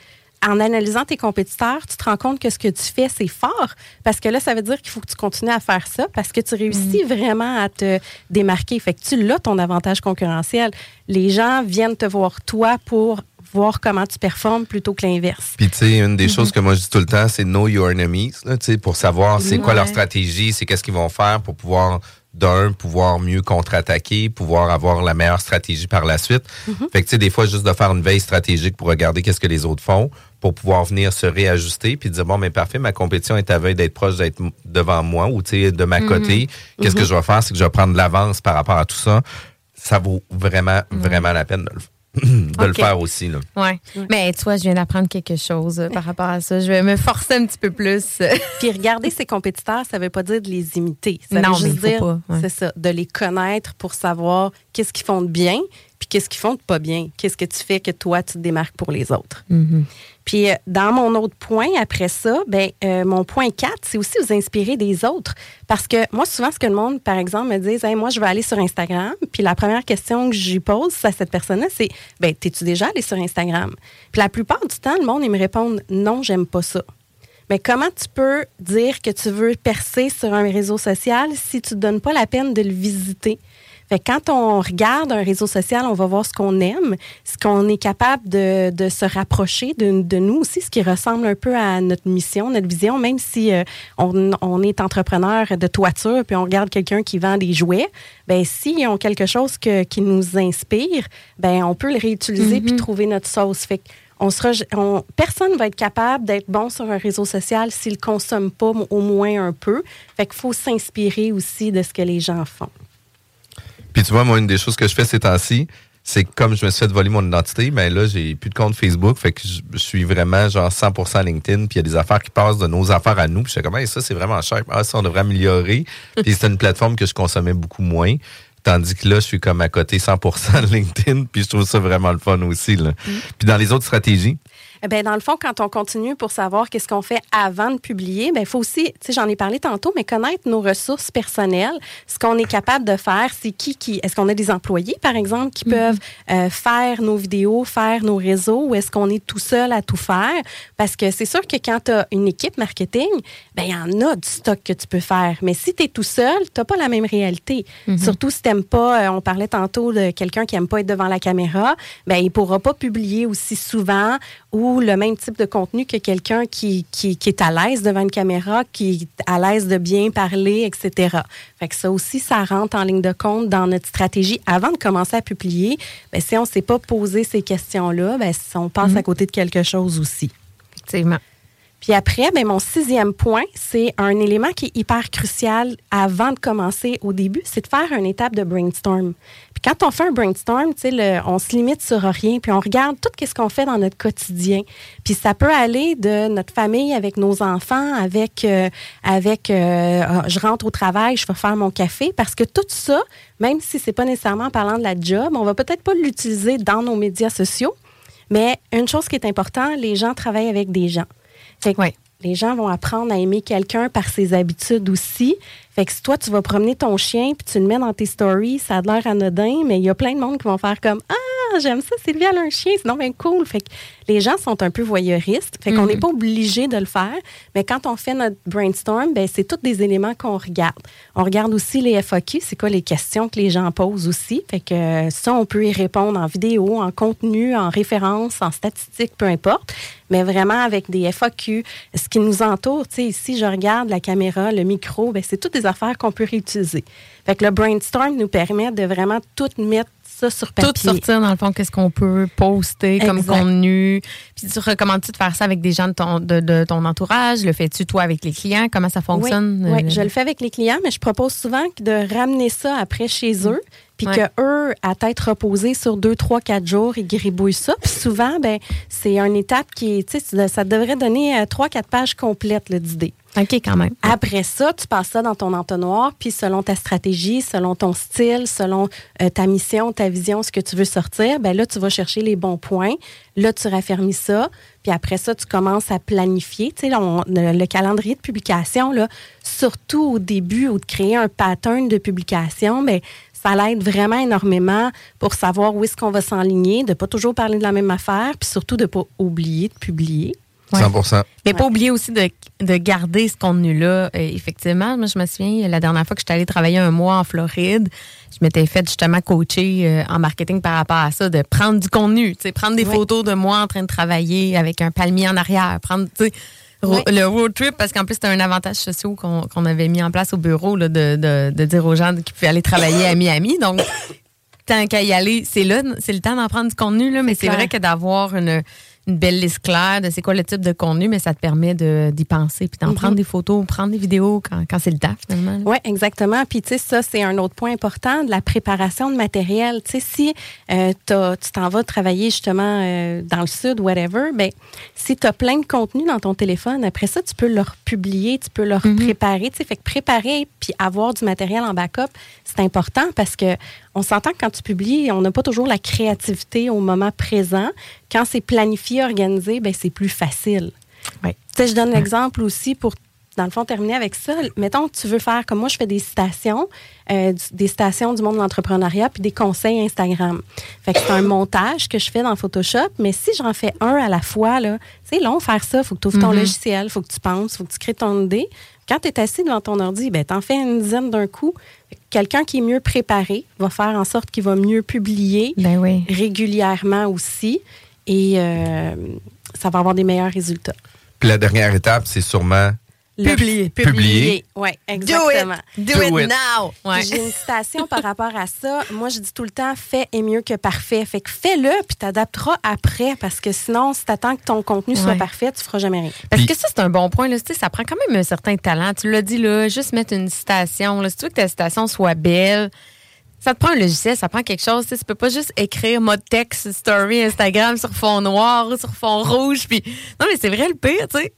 en analysant tes compétiteurs, tu te rends compte que ce que tu fais, c'est fort. Parce que là, ça veut dire qu'il faut que tu continues à faire ça parce que tu réussis vraiment à te démarquer. Fait que tu l'as, ton avantage concurrentiel. Les gens viennent te voir, toi, pour voir comment tu performes plutôt que l'inverse. Puis, tu sais, une des choses que moi je dis tout le temps, c'est know your enemies, là, tu sais, pour savoir c'est quoi leur stratégie, c'est qu'est-ce qu'ils vont faire pour pouvoir, d'un, pouvoir mieux contre-attaquer, pouvoir avoir la meilleure stratégie par la suite. Fait que, tu sais, des fois, juste de faire une veille stratégique pour regarder qu'est-ce que les autres font, pour pouvoir venir se réajuster, puis dire, bon, mais parfait, ma compétition est à veille d'être proche d'être devant moi ou, tu sais, de ma côté. Qu'est-ce que je vais faire? C'est que je vais prendre de l'avance par rapport à tout ça. Ça vaut vraiment, vraiment la peine de le, de le faire aussi, là. Ouais. Mais tu vois, je viens d'apprendre quelque chose euh, par rapport à ça. Je vais me forcer un petit peu plus. Puis regarder ses compétiteurs, ça veut pas dire de les imiter. Ça Non, veut mais juste il faut dire, ouais. c'est ça, de les connaître pour savoir qu'est-ce qu'ils font de bien, puis qu'est-ce qu'ils font de pas bien. Qu'est-ce que tu fais que toi, tu te démarques pour les autres. Puis euh, dans mon autre point, après ça, ben, euh, mon point 4, c'est aussi vous inspirer des autres. Parce que moi, souvent, ce que le monde, par exemple, me dit, hey, moi, je vais aller sur Instagram. Puis la première question que j'y pose à cette personne-là, c'est, ben, t'es-tu déjà allé sur Instagram? Puis la plupart du temps, le monde, ils me répondent, non, j'aime pas ça. Mais comment tu peux dire que tu veux percer sur un réseau social si tu ne te donnes pas la peine de le visiter? Fait que quand on regarde un réseau social, on va voir ce qu'on aime, ce qu'on est capable de, de se rapprocher de, de nous aussi, ce qui ressemble un peu à notre mission, notre vision, même si euh, on, on est entrepreneur de toiture, puis on regarde quelqu'un qui vend des jouets, ben s'ils ont quelque chose que- qui nous inspire, ben on peut le réutiliser puis trouver notre sauce. Fait que on sera, on- personne va être capable d'être bon sur un réseau social s'il ne consomme pas au moins un peu. Fait qu'il faut s'inspirer aussi de ce que les gens font. Puis tu vois, moi, une des choses que je fais ces temps-ci, c'est que comme je me suis fait voler mon identité, ben là, j'ai plus de compte Facebook. Fait que je, je suis vraiment genre 100% LinkedIn. Puis il y a des affaires qui passent de nos affaires à nous. Puis je suis comme, Hey, ça, c'est vraiment cher. Ah, ça, on devrait améliorer. Puis c'est une plateforme que je consommais beaucoup moins. Tandis que là, je suis comme à côté 100% de LinkedIn. Puis je trouve ça vraiment le fun aussi. Là. Puis dans les autres stratégies, ben, dans le fond, quand on continue pour savoir qu'est-ce qu'on fait avant de publier, ben, il faut aussi, tu sais, j'en ai parlé tantôt, mais connaître nos ressources personnelles, ce qu'on est capable de faire, c'est qui qui, est-ce qu'on a des employés, par exemple, qui peuvent euh, faire nos vidéos, faire nos réseaux, ou est-ce qu'on est tout seul à tout faire? Parce que c'est sûr que quand tu as une équipe marketing, ben, il y en a du stock que tu peux faire. Mais si tu es tout seul, tu n'as pas la même réalité. Surtout si tu n'aimes pas, euh, on parlait tantôt de quelqu'un qui n'aime pas être devant la caméra, ben, il ne pourra pas publier aussi souvent ou le même type de contenu que quelqu'un qui, qui, qui est à l'aise devant une caméra, qui est à l'aise de bien parler, etc. Fait que ça aussi, ça rentre en ligne de compte dans notre stratégie. Avant de commencer à publier, ben, si on ne s'est pas posé ces questions-là, ben, on passe à côté de quelque chose aussi. Effectivement. Puis après, ben, mon sixième point, c'est un élément qui est hyper crucial avant de commencer au début, c'est de faire une étape de brainstorm. Puis quand on fait un brainstorm, le- on se limite sur rien, puis on regarde tout ce qu'on fait dans notre quotidien. Puis ça peut aller de notre famille avec nos enfants, avec, euh, avec euh, ah, je rentre au travail, je vais faire mon café, parce que tout ça, même si c'est pas nécessairement en parlant de la job, on va peut-être pas l'utiliser dans nos médias sociaux, mais une chose qui est importante, les gens travaillent avec des gens. Fait que Oui. les gens vont apprendre à aimer quelqu'un par ses habitudes aussi. Fait que si toi, tu vas promener ton chien puis tu le mets dans tes stories, ça a l'air anodin, mais il y a plein de monde qui vont faire comme Ah, j'aime ça, Sylvie, elle a un chien, c'est bien cool. Fait que les gens sont un peu voyeuristes. Fait qu'on n'est pas obligé de le faire. Mais quand on fait notre brainstorm, ben, c'est tous des éléments qu'on regarde. On regarde aussi les FAQ, c'est quoi les questions que les gens posent aussi. Fait que euh, ça, on peut y répondre en vidéo, en contenu, en référence, en statistique, peu importe. Mais vraiment avec des FAQ, ce qui nous entoure, tu sais, ici, je regarde la caméra, le micro, ben, c'est toutes des affaires qu'on peut réutiliser. Fait que le brainstorm nous permet de vraiment tout mettre ça sur papier. Tout sortir, dans le fond, qu'est-ce qu'on peut poster comme contenu. Puis tu recommandes-tu de faire ça avec des gens de ton, de, de ton entourage? Le fais-tu, toi, avec les clients? Comment ça fonctionne? Oui, je le fais avec les clients, mais je propose souvent de ramener ça après chez eux, puis Ouais. que eux, à tête reposée sur deux, trois, quatre jours, ils gribouillent ça. Puis souvent, ben, c'est une étape qui tu sais, ça devrait donner euh, trois, quatre pages complètes d'idées. OK, quand même. Après ça, tu passes ça dans ton entonnoir, puis selon ta stratégie, selon ton style, selon euh, ta mission, ta vision, ce que tu veux sortir, ben là, tu vas chercher les bons points. Là, tu raffermis ça. Puis après ça, tu commences à planifier. Tu sais, le calendrier de publication, là, surtout au début, ou de créer un pattern de publication, ben, ça l'aide vraiment énormément pour savoir où est-ce qu'on va s'enligner, de pas toujours parler de la même affaire, puis surtout de pas oublier de publier. 100 Mais pas oublier aussi de, de garder ce contenu-là. Euh, effectivement, moi, je me souviens, la dernière fois que j'étais allée travailler un mois en Floride, je m'étais fait justement coacher euh, en marketing par rapport à ça, de prendre du contenu, prendre des photos de moi en train de travailler avec un palmier en arrière, prendre, ro- le road trip, parce qu'en plus, c'était un avantage social qu'on qu'on avait mis en place au bureau, là, de, de- de dire aux gens qu'ils pouvaient aller travailler à Miami. Donc, tant qu'à y aller, c'est là, c'est le temps d'en prendre du contenu, là, mais c'est vrai que d'avoir une, une belle liste claire de c'est quoi le type de contenu, mais ça te permet de- d'y penser, puis d'en Mhm. prendre des photos, prendre des vidéos quand, quand c'est le temps, finalement. Oui, exactement. Puis, tu sais, ça, c'est un autre point important de la préparation de matériel. Tu sais, si euh, tu t'en vas travailler justement euh, dans le sud, whatever, ben, si tu as plein de contenu dans ton téléphone, après ça, tu peux le republier, tu peux le préparer. Tu sais, fait que préparer puis avoir du matériel en backup, c'est important parce que on s'entend que quand tu publies, on n'a pas toujours la créativité au moment présent. Quand c'est planifié, organisé, ben, c'est plus facile. Ouais. Tu sais, je donne l'exemple aussi pour, dans le fond, terminer avec ça. Mettons que tu veux faire, comme moi, je fais des citations, euh, du- des citations du monde de l'entrepreneuriat, puis des conseils Instagram. Fait que c'est un montage que je fais dans Photoshop, mais si j'en fais un à la fois, là, c'est long faire ça. faut que tu ouvres ton logiciel, faut que tu penses, faut que tu crées ton idée. Quand tu es assis devant ton ordi, ben, tu en fais une dizaine d'un coup. Quelqu'un qui est mieux préparé va faire en sorte qu'il va mieux publier Ben oui. régulièrement aussi et euh, ça va avoir des meilleurs résultats. Puis la dernière étape, c'est sûrement Publier. Publier. Oui, Do it! exactement. Do, Do it, it. now! Ouais. J'ai une citation par rapport à ça. Moi, je dis tout le temps, fait est mieux que parfait. Fait que fais-le, puis t'adapteras après, parce que sinon, si t'attends que ton contenu soit parfait, tu feras jamais rien. Parce Puis- que ça, c'est un bon point. Là. Tu sais, Ça prend quand même un certain talent. Tu l'as dit, là, juste mettre une citation. Là. Si tu veux que ta citation soit belle, ça te prend un logiciel, ça prend quelque chose. Tu sais, tu peux pas juste écrire mode texte, story, Instagram sur fond noir, sur fond rouge. Puis... Non, mais c'est vrai le pire, tu sais.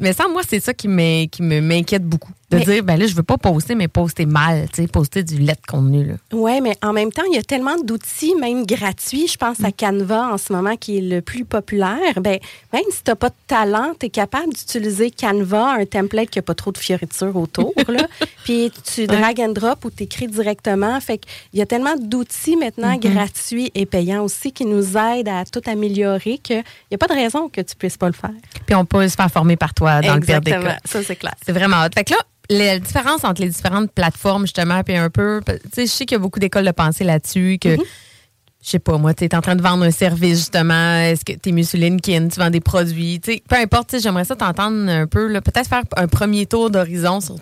Mais ça, moi, c'est ça qui m'inquiète beaucoup. De Mais- dire, ben là, je veux pas poster, mais poster mal, tu sais, poster du lait contenu. Là. Oui, mais en même temps, il y a tellement d'outils, même gratuits. Je pense à Canva en ce moment, qui est le plus populaire. Ben, même si tu n'as pas de talent, tu es capable d'utiliser Canva, un template qui n'a pas trop de fioritures autour. là. Puis tu drag and drop ou tu écris directement. Fait qu'il y a tellement d'outils maintenant gratuits et payants aussi qui nous aident à tout améliorer qu'il n'y a pas de raison que tu puisses pas le faire. Puis on peut se faire former par toi dans le pire des cas. Ça, c'est clair. C'est vraiment hot. Fait que là, la différence entre les différentes plateformes, justement, puis un peu, tu sais, je sais qu'il y a beaucoup d'écoles de pensée là-dessus, que, je sais pas, moi, tu es en train de vendre un service, justement, est-ce que tu es sur LinkedIn, tu vends des produits, tu sais, peu importe, j'aimerais ça t'entendre un peu, là, peut-être faire un premier tour d'horizon sur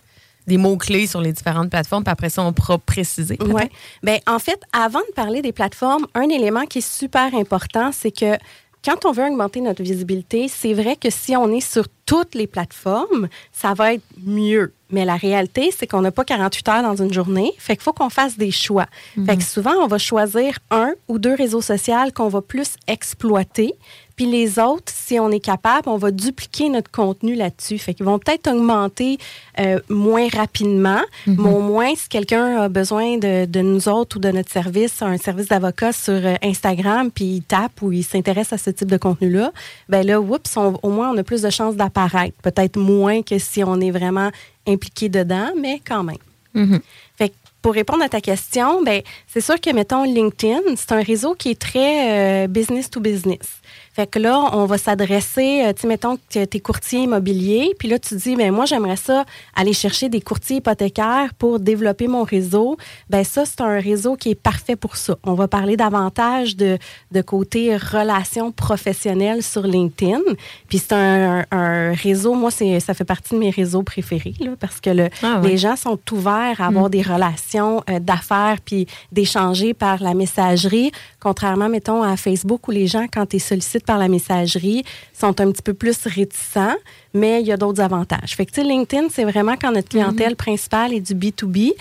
des mots-clés sur les différentes plateformes, puis après ça, on pourra préciser. Ouais. Ben, en fait, avant de parler des plateformes, un élément qui est super important, c'est que quand on veut augmenter notre visibilité, c'est vrai que si on est sur toutes les plateformes, ça va être mieux. Mais la réalité, c'est qu'on n'a pas 48 heures dans une journée. Fait qu'il faut qu'on fasse des choix. Fait que souvent, on va choisir un ou deux réseaux sociaux qu'on va plus exploiter. Puis les autres, si on est capable, on va dupliquer notre contenu là-dessus. Fait qu'ils vont peut-être augmenter euh, moins rapidement, mais au moins, si quelqu'un a besoin de, de nous autres ou de notre service, un service d'avocat sur euh, Instagram, puis il tape ou il s'intéresse à ce type de contenu-là, ben là, oups, on- au moins, on a plus de chances d'apparaître. Peut-être moins que si on est vraiment impliqué dedans, mais quand même. Mhm. Fait que pour répondre à ta question, ben c'est sûr que mettons LinkedIn, c'est un réseau qui est très euh, business to business. Fait que là, on va s'adresser, euh, tu sais, mettons que tu es courtier immobilier, puis là, tu dis, ben moi, j'aimerais ça aller chercher des courtiers hypothécaires pour développer mon réseau. Ben ça, c'est un réseau qui est parfait pour ça. On va parler davantage de, de côté relations professionnelles sur LinkedIn. Puis c'est un, un réseau, moi, c'est ça fait partie de mes réseaux préférés, là, parce que le, Ah ouais. les gens sont ouverts à avoir des relations euh, d'affaires puis d'échanger par la messagerie, contrairement, mettons, à Facebook où les gens, quand ils sollicitent par la messagerie, sont un petit peu plus réticents, mais il y a d'autres avantages. Fait que, tu sais, LinkedIn, c'est vraiment quand notre clientèle principale est du B2B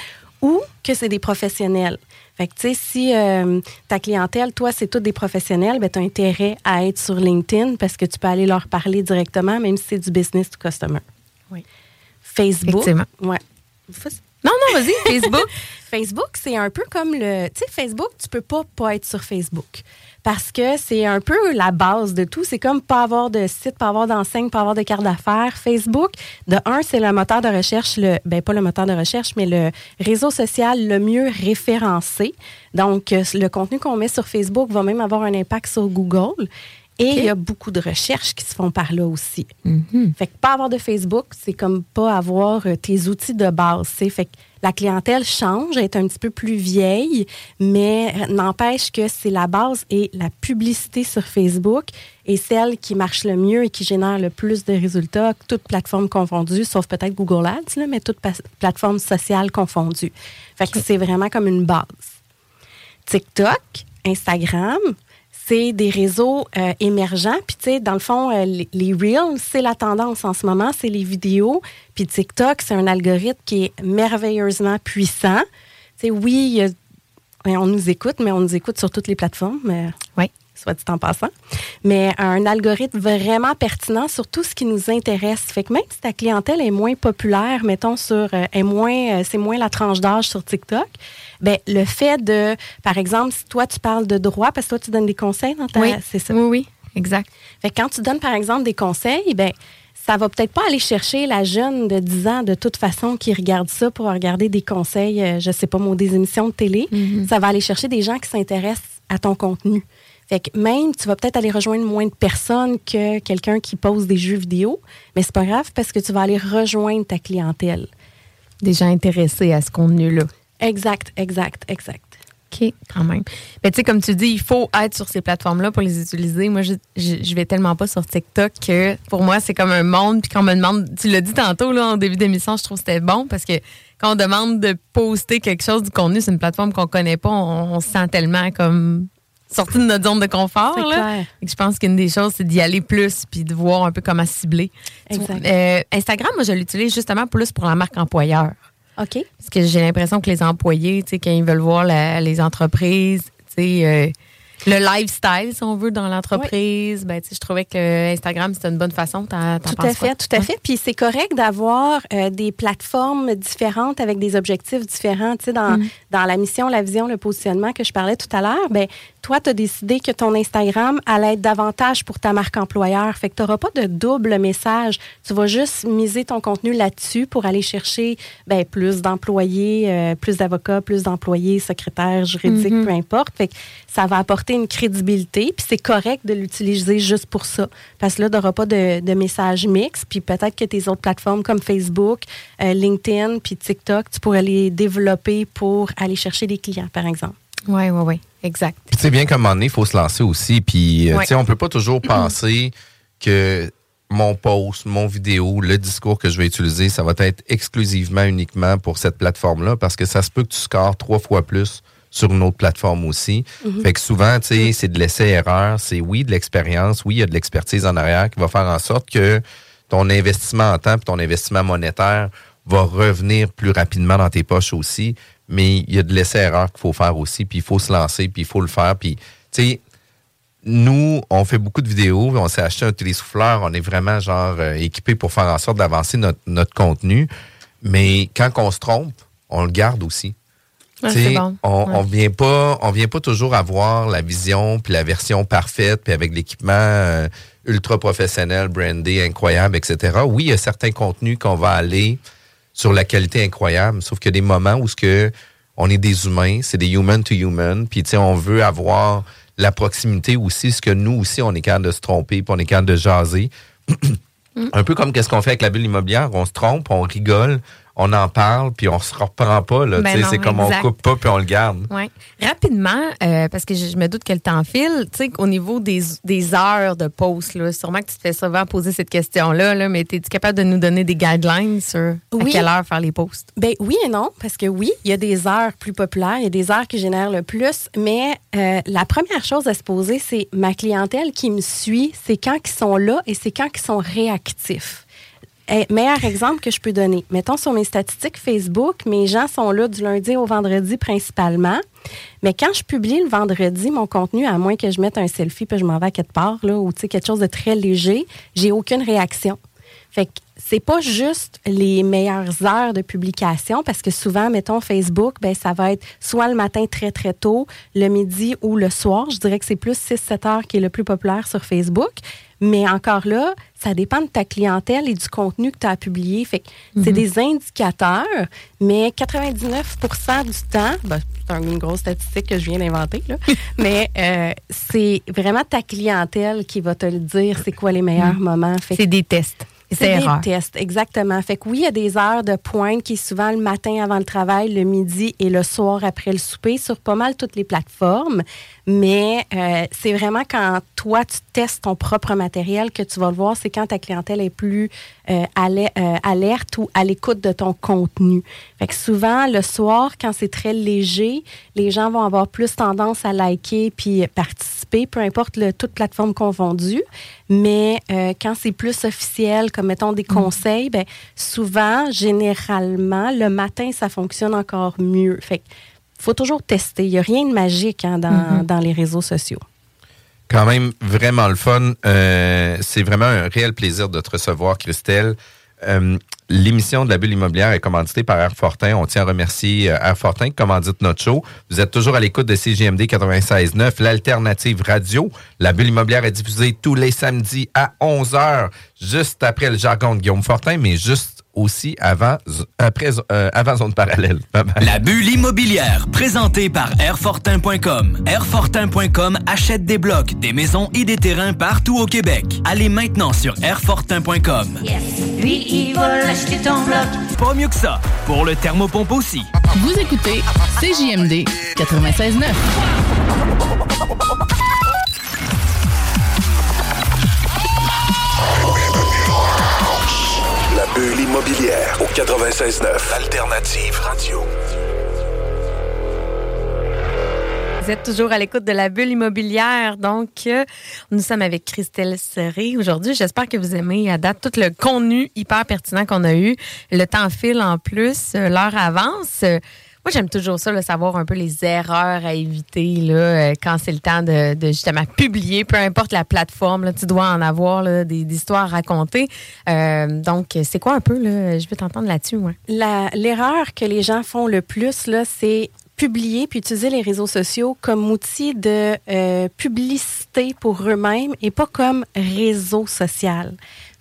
ou que c'est des professionnels. Fait que, tu sais, si euh, ta clientèle, toi, c'est tous des professionnels, ben, tu as intérêt à être sur LinkedIn parce que tu peux aller leur parler directement, même si c'est du business to customer. Oui. Facebook. Effectivement. Ouais. Non, non, vas-y, Facebook. Facebook, c'est un peu comme le. Tu sais, Facebook, tu peux pas pas être sur Facebook. Parce que c'est un peu la base de tout. C'est comme pas avoir de site, pas avoir d'enseigne, pas avoir de carte d'affaires. Facebook, de un, c'est le moteur de recherche, le, ben pas le moteur de recherche, mais le réseau social le mieux référencé. Donc, euh, le contenu qu'on met sur Facebook va même avoir un impact sur Google. Et il y a beaucoup de recherches qui se font par là aussi. Fait que pas avoir de Facebook, c'est comme pas avoir euh, tes outils de base. C'est fait que la clientèle change, elle est un petit peu plus vieille, mais n'empêche que c'est la base et la publicité sur Facebook est celle qui marche le mieux et qui génère le plus de résultats, toutes plateformes confondues, sauf peut-être Google Ads, là, mais toutes plateformes sociales confondues. Fait que c'est vraiment comme une base. TikTok, Instagram, c'est des réseaux euh, émergents. Puis, tu sais, dans le fond, euh, les, les Reels, c'est la tendance en ce moment, c'est les vidéos. Puis, TikTok, c'est un algorithme qui est merveilleusement puissant. Tu sais, oui, ouais, on nous écoute, mais on nous écoute sur toutes les plateformes. euh, Oui. soit dit en passant. Mais un algorithme vraiment pertinent sur tout ce qui nous intéresse. Fait que même si ta clientèle est moins populaire, mettons, sur, est moins, c'est moins la tranche d'âge sur TikTok, ben, le fait de, par exemple, si toi, tu parles de droit, parce que toi, tu donnes des conseils dans ta, Oui, c'est ça. Oui, oui, exact. Fait que quand tu donnes, par exemple, des conseils, ben, ça va peut-être pas aller chercher la jeune de 10 ans de toute façon qui regarde ça pour regarder des conseils, euh, je sais pas, moi, des émissions de télé. Ça va aller chercher des gens qui s'intéressent à ton contenu. Fait que même, tu vas peut-être aller rejoindre moins de personnes que quelqu'un qui pose des jeux vidéo, mais c'est pas grave parce que tu vas aller rejoindre ta clientèle. Des gens intéressés à ce contenu-là. Exact, exact, exact. OK, quand même. Mais tu sais, comme tu dis, il faut être sur ces plateformes-là pour les utiliser. Moi, je, je, je vais tellement pas sur TikTok que pour moi, c'est comme un monde. Puis quand on me demande, tu l'as dit tantôt là, en début d'émission, je trouve que c'était bon parce que quand on demande de poster quelque chose du contenu sur une plateforme qu'on connaît pas, on, on se sent tellement comme sorti de notre zone de confort. C'est là. clair. Et je pense qu'une des choses, c'est d'y aller plus puis de voir un peu comment cibler. Exact. euh, Instagram, moi, je l'utilise justement plus pour la marque employeur. OK? Parce que j'ai l'impression que les employés, tu sais, quand ils veulent voir la- les entreprises, tu sais, euh, le lifestyle, si on veut, dans l'entreprise, ben, tu sais, je trouvais que Instagram, c'était une bonne façon. T'en, t'en Tout penses à fait, quoi? tout à fait. Puis c'est correct d'avoir euh, des plateformes différentes avec des objectifs différents. Tu sais, dans, Mm. dans la mission, la vision, le positionnement que je parlais tout à l'heure, ben toi, tu as décidé que ton Instagram allait être davantage pour ta marque employeur. Fait que tu n'auras pas de double message. Tu vas juste miser ton contenu là-dessus pour aller chercher ben, plus d'employés, euh, plus d'avocats, plus d'employés, secrétaires, juridiques, Mm-hmm. peu importe. Fait que ça va apporter une crédibilité. Puis c'est correct de l'utiliser juste pour ça. Parce que là, tu n'auras pas de, de message mix. Puis peut-être que tes autres plateformes comme Facebook, euh, LinkedIn, puis TikTok, tu pourrais les développer pour aller chercher des clients, par exemple. Oui, oui, oui. Exact. Puis tu sais bien qu'à un moment donné, il faut se lancer aussi. Puis euh, Ouais. tu sais, on peut pas toujours penser que mon post, mon vidéo, le discours que je vais utiliser, ça va être exclusivement, uniquement pour cette plateforme-là, parce que ça se peut que tu scores trois fois plus sur une autre plateforme aussi. Fait que souvent, tu sais, c'est de l'essai-erreur, c'est oui, de l'expérience, oui, il y a de l'expertise en arrière qui va faire en sorte que ton investissement en temps et ton investissement monétaire va revenir plus rapidement dans tes poches aussi. Mais il y a de l'essai-erreur qu'il faut faire aussi, puis il faut se lancer, puis il faut le faire. Puis, tu sais, nous, on fait beaucoup de vidéos, on s'est acheté un télésouffleur, on est vraiment genre euh, équipé pour faire en sorte d'avancer notre, notre contenu. Mais quand on se trompe, on le garde aussi. Ouais, bon. On, Ouais. on vient pas, on vient pas toujours avoir la vision puis la version parfaite puis avec l'équipement euh, ultra professionnel, brandé, incroyable, etc. Oui, il y a certains contenus qu'on va aller sur la qualité incroyable, sauf qu'il y a des moments où ce que on est des humains, c'est des human to human, puis tu sais, on veut avoir la proximité aussi, ce que nous aussi on est capable de se tromper, puis on est capable de jaser. Un peu comme qu'est-ce qu'on fait avec la bulle immobilière, on se trompe, on rigole, on en parle, puis on se reprend pas. Là, Ben Tu sais, non, c'est comme exact. on coupe pas, puis on le garde. Ouais. Rapidement, euh, parce que je, je me doute que le temps file, tu sais, au niveau des, des heures de post, là, sûrement que tu te fais souvent poser cette question-là, là, mais es-tu capable de nous donner des guidelines sur à quelle heure faire les posts? Ben oui et non, parce que oui, il y a des heures plus populaires, il y a des heures qui génèrent le plus, mais euh, la première chose à se poser, c'est ma clientèle qui me suit, c'est quand ils sont là et c'est quand ils sont réactifs. Eh, meilleur exemple que je peux donner. Mettons sur mes statistiques Facebook, mes gens sont là du lundi au vendredi principalement. Mais quand je publie le vendredi mon contenu, à moins que je mette un selfie puis je m'en vais à quelque part, là, ou quelque chose de très léger, j'ai aucune réaction. Fait que c'est pas juste les meilleures heures de publication parce que souvent, mettons Facebook, ben ça va être soit le matin très très tôt, le midi ou le soir. Je dirais que c'est plus 6-7 heures qui est le plus populaire sur Facebook. Mais encore là, ça dépend de ta clientèle et du contenu que tu as publié. Fait c'est des indicateurs, mais 99% du temps, ben, c'est une grosse statistique que je viens d'inventer, mais euh, c'est vraiment ta clientèle qui va te le dire, c'est quoi les meilleurs moments. Fait que- C'est des tests. C'est des tests, exactement. Fait que oui, il y a des heures de pointe qui est souvent le matin avant le travail, le midi et le soir après le souper sur pas mal toutes les plateformes. Mais euh, c'est vraiment quand toi, tu testes ton propre matériel que tu vas le voir. C'est quand ta clientèle est plus euh, euh, alerte ou à l'écoute de ton contenu. Fait que souvent, le soir, quand c'est très léger, les gens vont avoir plus tendance à liker puis participer, peu importe le, toute plateforme confondue. Mais euh, quand c'est plus officiel, comme mettons des conseils, ben, souvent, généralement, le matin, ça fonctionne encore mieux. Fait faut toujours tester. Il n'y a rien de magique hein, dans, dans les réseaux sociaux. Quand même vraiment le fun. Euh, c'est vraiment un réel plaisir de te recevoir, Christelle. Euh, L'émission de la bulle immobilière est commanditée par Air Fortin. On tient à remercier euh, Air Fortin qui commandite notre show. Vous êtes toujours à l'écoute de CGMD 96.9, l'alternative radio. La bulle immobilière est diffusée tous les samedis à 11h, juste après le jargon de Guillaume Fortin, mais juste aussi avant, après, euh, avant zone parallèle. Bye bye. La bulle immobilière, présentée par Airfortin.com. Airfortin.com achète des blocs, des maisons et des terrains partout au Québec. Allez maintenant sur Airfortin.com. Yes. Lui, il va l'acheter ton bloc. Pas mieux que ça, pour le thermopompe aussi. Vous écoutez CJMD 96.9. La bulle immobilière au 96.9. Alternative radio. Vous êtes toujours à l'écoute de la bulle immobilière. Donc, euh, nous sommes avec Christelle Serré aujourd'hui. J'espère que vous aimez à date tout le contenu hyper pertinent qu'on a eu. Le temps file en plus, euh, l'heure avance. Moi, j'aime toujours ça, là, savoir un peu les erreurs à éviter là, euh, quand c'est le temps de, justement publier, peu importe la plateforme. Tu dois en avoir des, histoires à raconter. Donc, c'est quoi un peu? Là? Je veux t'entendre là-dessus. L'erreur que les gens font le plus, c'est publier puis utiliser les réseaux sociaux comme outil de euh, publicité pour eux-mêmes et pas comme réseau social.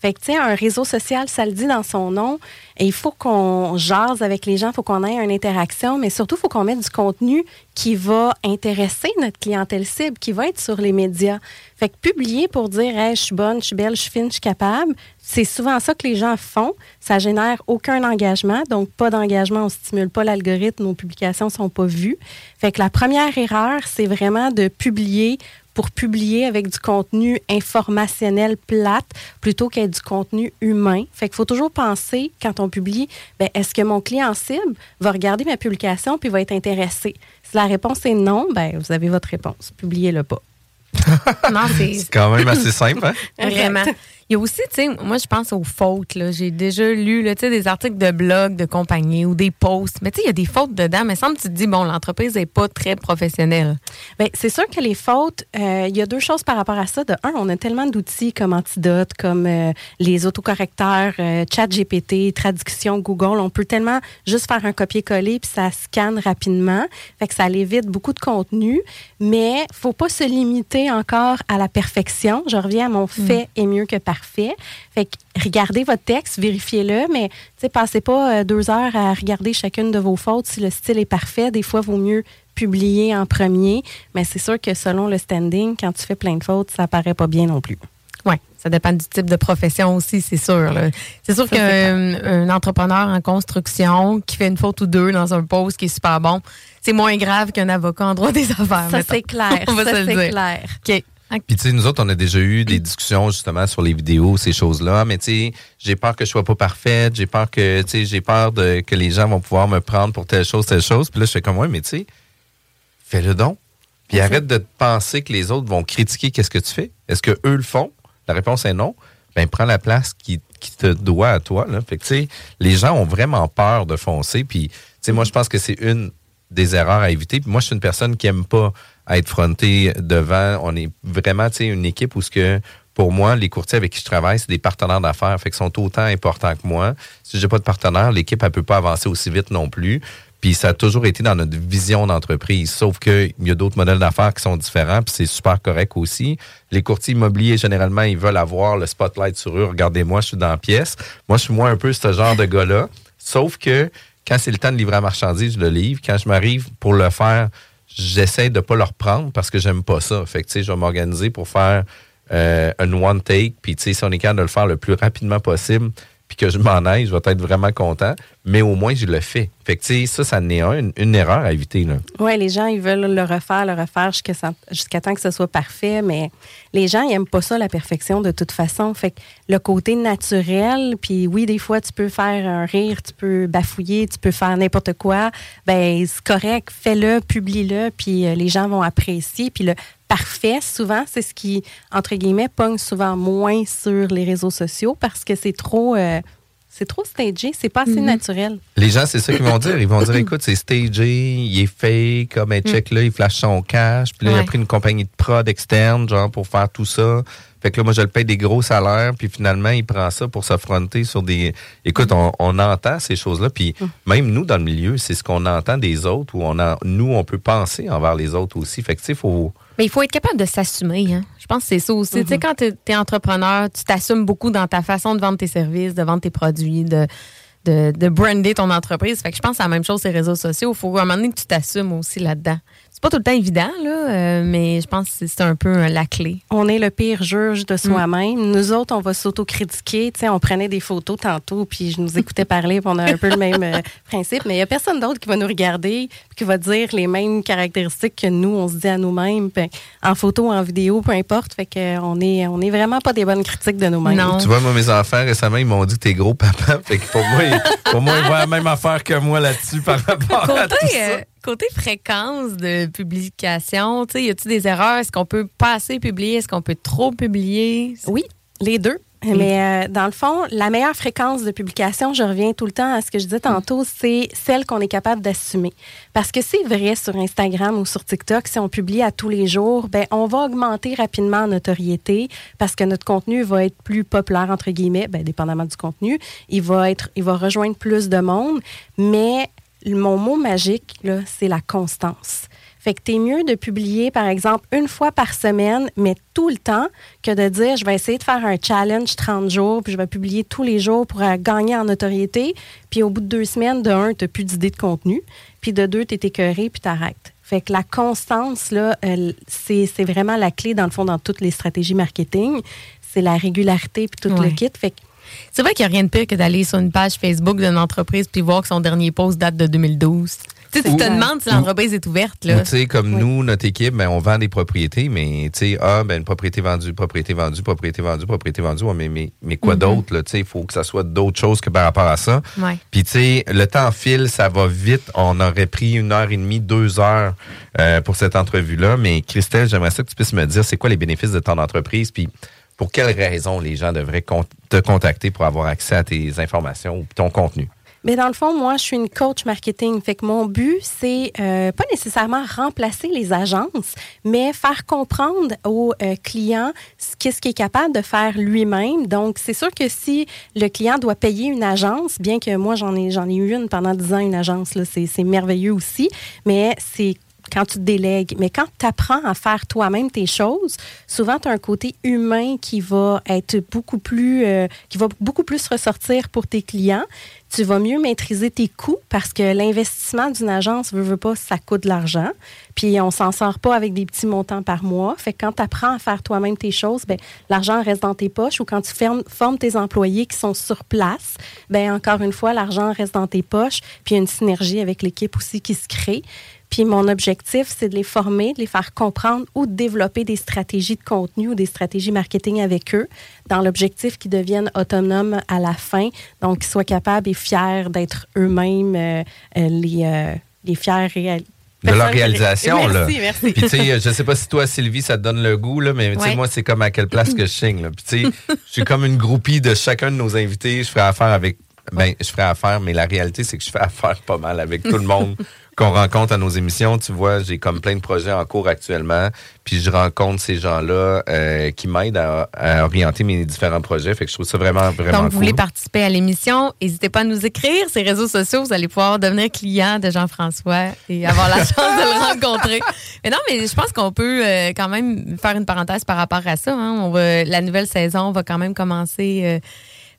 Fait que, un réseau social, ça le dit dans son nom, et il faut qu'on jase avec les gens, il faut qu'on ait une interaction, mais surtout, il faut qu'on mette du contenu qui va intéresser notre clientèle cible, qui va être sur les médias. Fait que publier pour dire, hey, je suis bonne, je suis belle, je suis fine, je suis capable, c'est souvent ça que les gens font. Ça génère aucun engagement, donc pas d'engagement, on stimule pas l'algorithme, nos publications sont pas vues. Fait que la première erreur, c'est vraiment de publier pour publier avec du contenu informationnel plate plutôt qu'être du contenu humain. Fait qu'il faut toujours penser, quand on publie, ben, est-ce que mon client cible va regarder ma publication puis va être intéressé? Si la réponse est non, ben, vous avez votre réponse. Publiez-le pas. Non, c'est C'est quand même assez simple, hein? Vraiment. Il y a aussi, tu sais, moi, je pense aux fautes. là. J'ai déjà lu là, tu sais, des articles de blog de compagnie ou des posts. Mais tu sais, il y a des fautes dedans. Mais semble tu te dis, bon, l'entreprise n'est pas très professionnelle. Bien, c'est sûr que les fautes, euh, il y a deux choses par rapport à ça. De un, on a tellement d'outils comme Antidote, comme euh, les autocorrecteurs, euh, ChatGPT, traduction Google. On peut tellement juste faire un copier-coller puis ça scanne rapidement. Fait que ça évite beaucoup de contenu. Mais faut pas se limiter encore à la perfection. Je reviens à mon fait est mieux que parfait. Fait que regardez votre texte, vérifiez-le, mais passez pas euh, deux heures à regarder chacune de vos fautes si le style est parfait. Des fois, il vaut mieux publier en premier, mais c'est sûr que selon le standing, quand tu fais plein de fautes, ça paraît pas bien non plus. Oui, ça dépend du type de profession aussi, c'est sûr. C'est sûr qu'un un entrepreneur en construction qui fait une faute ou deux dans un post qui est super bon, c'est moins grave qu'un avocat en droit des affaires. Ça, c'est clair. On va ça, c'est clair. OK. Puis, tu sais, nous autres, on a déjà eu des discussions justement sur les vidéos, ces choses-là. Mais, tu sais, j'ai peur que je sois pas parfaite. J'ai peur que, tu sais, j'ai peur de, que les gens vont pouvoir me prendre pour telle chose, telle chose. Puis là, je fais comme, ouais, mais tu sais, fais-le donc. Puis arrête de penser que les autres vont critiquer qu'est-ce que tu fais. Est-ce que eux le font? La réponse est non. Ben, prends la place qui, qui te doit à toi, là. Fait que, tu sais, les gens ont vraiment peur de foncer. Puis, tu sais, moi, je pense que c'est une des erreurs à éviter. Puis moi, je suis une personne qui aime pas être frontée devant. On est vraiment, une équipe où ce que pour moi, les courtiers avec qui je travaille, c'est des partenaires d'affaires, fait qu'ils sont autant importants que moi. Si j'ai pas de partenaire, l'équipe, elle peut pas avancer aussi vite non plus. Puis ça a toujours été dans notre vision d'entreprise. Sauf qu'il y a d'autres modèles d'affaires qui sont différents, puis c'est super correct aussi. Les courtiers immobiliers, généralement, ils veulent avoir le spotlight sur eux. Regardez-moi, je suis dans la pièce. Moi, je suis moins un peu ce genre de gars-là. Sauf que quand c'est le temps de livrer la marchandise, je le livre. Quand je m'arrive pour le faire, j'essaie de pas le reprendre parce que j'aime pas ça. Fait tu sais, je vais m'organiser pour faire euh, un one take. Puis, tu sais, si on est capable de le faire le plus rapidement possible, puis que je m'en aille, je vais être vraiment content. Mais au moins, je le fais. Fait que, ça, ça n'est un, une, erreur à éviter. Oui, les gens, ils veulent le refaire, le refaire jusqu'à temps que ce soit parfait, mais les gens, ils n'aiment pas ça, la perfection, de toute façon. Fait que le côté naturel, puis oui, des fois, tu peux faire un rire, tu peux bafouiller, tu peux faire n'importe quoi, ben c'est correct, fais-le, publie-le, puis euh, les gens vont apprécier. Puis le parfait, souvent, c'est ce qui, entre guillemets, pogne souvent moins sur les réseaux sociaux parce que c'est trop... euh, c'est trop stagé, c'est pas assez naturel. Les gens, c'est ça qu'ils vont dire. Ils vont dire, écoute, c'est stagé, il est fake, comme un check là, il flash son cash. Puis là, il a pris une compagnie de prod externe, genre, pour faire tout ça. Fait que là, moi, je le paye des gros salaires, puis finalement, il prend ça pour s'affronter sur des... Écoute, on, on entend ces choses-là, puis même nous, dans le milieu, c'est ce qu'on entend des autres, ou on en- nous, on peut penser envers les autres aussi. Fait que, tu sais, faut... Mais il faut être capable de s'assumer. Hein? Je pense que c'est ça aussi. Tu sais, quand tu es, entrepreneur, tu t'assumes beaucoup dans ta façon de vendre tes services, de vendre tes produits, de, de, de brander ton entreprise. Fait que je pense que c'est la même chose sur les réseaux sociaux. Il faut à un moment donné que tu t'assumes aussi là-dedans. C'est pas tout le temps évident, là, euh, mais je pense que c'est- un peu euh, la clé. on est le pire juge de soi-même. Nous autres, on va s'autocritiquer. Tu sais, on prenait des photos tantôt, puis je nous écoutais parler, puis on a un peu le même euh, principe. Mais il n'y a personne d'autre qui va nous regarder, puis qui va dire les mêmes caractéristiques que nous, on se dit à nous-mêmes, puis en photo, en vidéo, peu importe. Fait que euh, on est, on est vraiment pas des bonnes critiques de nous-mêmes. Non. Tu vois, moi, mes enfants, récemment, ils m'ont dit que t'es gros papa. Fait que pour moi, ils, pour moi, ils voient la même affaire que moi là-dessus par rapport à tout ça. Côté fréquence de publication, tu sais, y a-t-il des erreurs? Est-ce qu'on peut pas assez publier? Est-ce qu'on peut trop publier? Oui, les deux. Mais euh, dans le fond, la meilleure fréquence de publication, je reviens tout le temps à ce que je disais tantôt, c'est celle qu'on est capable d'assumer. Parce que c'est vrai sur Instagram ou sur TikTok, si on publie à tous les jours, ben on va augmenter rapidement en notoriété parce que notre contenu va être plus populaire entre guillemets, ben, dépendamment du contenu, il va être, il va rejoindre plus de monde. Mais mon mot magique là, c'est la constance. Fait que t'es mieux de publier, par exemple, une fois par semaine, mais tout le temps, que de dire, je vais essayer de faire un challenge 30 jours, puis je vais publier tous les jours pour euh, gagner en notoriété. Puis au bout de deux semaines, de un, t'as plus d'idées de contenu. Puis de deux, t'es écœuré, puis t'arrêtes. Fait que la constance, là, euh, c'est c'est vraiment la clé, dans le fond, dans toutes les stratégies marketing. C'est la régularité, puis tout Ouais. le kit. Fait que C'est vrai qu'il n'y a rien de pire que d'aller sur une page Facebook d'une entreprise puis voir que son dernier post date de 2012. Tu te Ou- demandes si l'entreprise est ouverte. Ou, Là. Tu sais, comme Oui. nous, notre équipe, ben, on vend des propriétés, mais tu sais, ah, ben, une propriété vendue, propriété vendue, propriété vendue, propriété vendue, ouais, mais, mais, mais quoi d'autre? Tu sais, il faut que ça soit d'autres choses que par rapport à ça. Ouais. Puis, tu sais, le temps file, ça va vite. On aurait pris une heure et demie, deux heures euh, pour cette entrevue-là. Mais, Christelle, j'aimerais ça que tu puisses me dire, c'est quoi les bénéfices de ton entreprise? Puis, pour quelles raisons les gens devraient te contacter pour avoir accès à tes informations ou ton contenu? Mais dans le fond, moi, je suis une coach marketing. Fait que mon but, c'est euh, pas nécessairement remplacer les agences, mais faire comprendre aux euh, clients ce qu'est-ce qu'il est capable de faire lui-même. Donc, c'est sûr que si le client doit payer une agence, bien que moi, j'en ai, j'en ai eu une pendant 10 ans, une agence, là, c'est merveilleux aussi, mais c'est quand tu délègues. Mais quand tu apprends à faire toi-même tes choses, souvent tu as un côté humain qui va être beaucoup plus euh, qui va beaucoup plus ressortir pour tes clients. Tu vas mieux maîtriser tes coûts parce que l'investissement d'une agence veut, veut pas ça coûte de l'argent. Puis on s'en sort pas avec des petits montants par mois. Fait que quand tu apprends à faire toi-même tes choses, ben l'argent reste dans tes poches ou quand tu formes tes employés qui sont sur place, ben encore une fois l'argent reste dans tes poches, puis il y a une synergie avec l'équipe aussi qui se crée. Puis mon objectif, c'est de les former, de les faire comprendre ou de développer des stratégies de contenu ou des stratégies marketing avec eux, dans l'objectif qu'ils deviennent autonomes à la fin, donc qu'ils soient capables et fiers d'être eux-mêmes euh, euh, les, euh, les fiers de leur réalisation. là. Merci, merci. Puis tu sais, je sais pas si toi, Sylvie, ça te donne le goût, là, mais tu sais, Ouais. moi, c'est comme à quelle place que je. Là. Puis tu sais, je suis comme une groupie de chacun de nos invités. Je ferai affaire avec ben, je ferais affaire, mais la réalité, c'est que je fais affaire pas mal avec tout le monde qu'on rencontre à nos émissions. Tu vois, j'ai comme plein de projets en cours actuellement, puis je rencontre ces gens-là euh, qui m'aident à, à orienter mes différents projets. Fait que je trouve ça vraiment, vraiment Donc, vous voulez participer à l'émission, n'hésitez pas à nous écrire. Ces réseaux sociaux, vous allez pouvoir devenir client de Jean-François et avoir la chance de le rencontrer. Mais non, mais je pense qu'on peut euh, quand même faire une parenthèse par rapport à ça. hein. On va, la nouvelle saison va quand même commencer euh,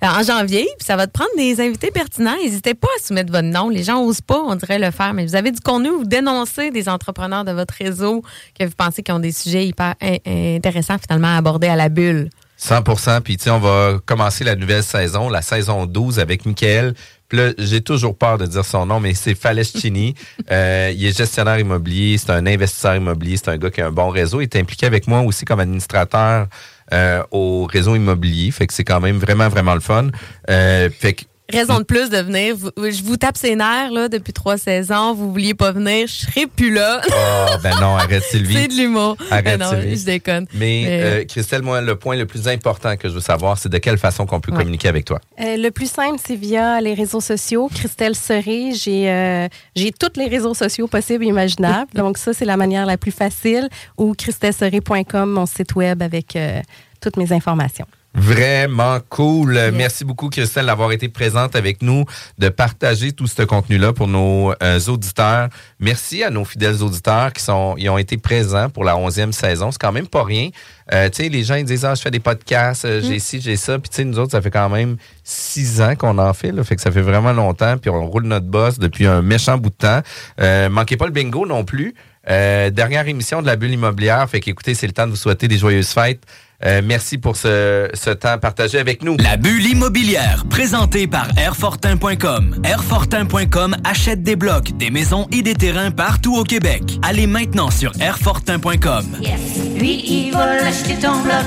en janvier. Puis ça va te prendre des invités pertinents. N'hésitez pas à soumettre votre nom. Les gens n'osent pas, on dirait le faire. Mais vous avez du contenu, vous dénoncez des entrepreneurs de votre réseau que vous pensez qu'ils ont des sujets hyper in- intéressants finalement à aborder à la bulle. 100% Puis, tu on va commencer la nouvelle saison, la saison 12 avec Michael. Puis là, j'ai toujours peur de dire son nom, mais c'est Faleschini. euh, il est gestionnaire immobilier, c'est un investisseur immobilier, c'est un gars qui a un bon réseau. Il est impliqué avec moi aussi comme administrateur euh, au réseau immobilier. Fait que c'est quand même vraiment, vraiment le fun. Euh, fait que Raison de plus de venir. Vous- je vous tape ses nerfs là, depuis trois saisons. Vous vouliez pas venir, je serai plus là. Oh, ben non, arrête Sylvie. c'est de l'humour. Arrête, Mais non, Sylvie. je déconne. Mais Mais- euh, Christelle, moi, le point le plus important que je veux savoir, c'est de quelle façon qu'on peut Ouais. communiquer avec toi. Euh, le plus simple, c'est via les réseaux sociaux. Christelle Serré, j'ai euh, j'ai tous les réseaux sociaux possibles et imaginables. Donc ça, c'est la manière la plus facile. Ou christelleserré.com, mon site web avec euh, toutes mes informations. Vraiment cool. Merci beaucoup, Christelle, d'avoir été présente avec nous, de partager tout ce contenu-là pour nos euh, auditeurs. Merci à nos fidèles auditeurs qui sont, ils ont été présents pour la onzième saison. C'est quand même pas rien. Euh, tu sais, les gens ils disent ah je fais des podcasts, euh, j'ai ci, j'ai ça. Puis tu sais, nous autres, ça fait quand même six ans qu'on en fait. Là, fait que ça fait vraiment longtemps. Puis on roule notre boss depuis un méchant bout de temps. Euh, manquez pas le bingo non plus. Euh, dernière émission de la bulle immobilière. Fait qu'écoutez, c'est le temps de vous souhaiter des joyeuses fêtes. Euh, merci pour ce, ce temps partagé avec nous. La bulle immobilière, présentée par Airfortin.com. Airfortin.com achète des blocs, des maisons et des terrains partout au Québec. Allez maintenant sur Airfortin.com. Yes. Lui, il va l'acheter ton bloc.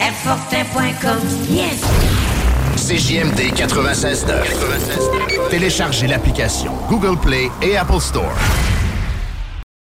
Airfortin.com. Yes. CJMD 96.9. Téléchargez l'application Google Play et Apple Store.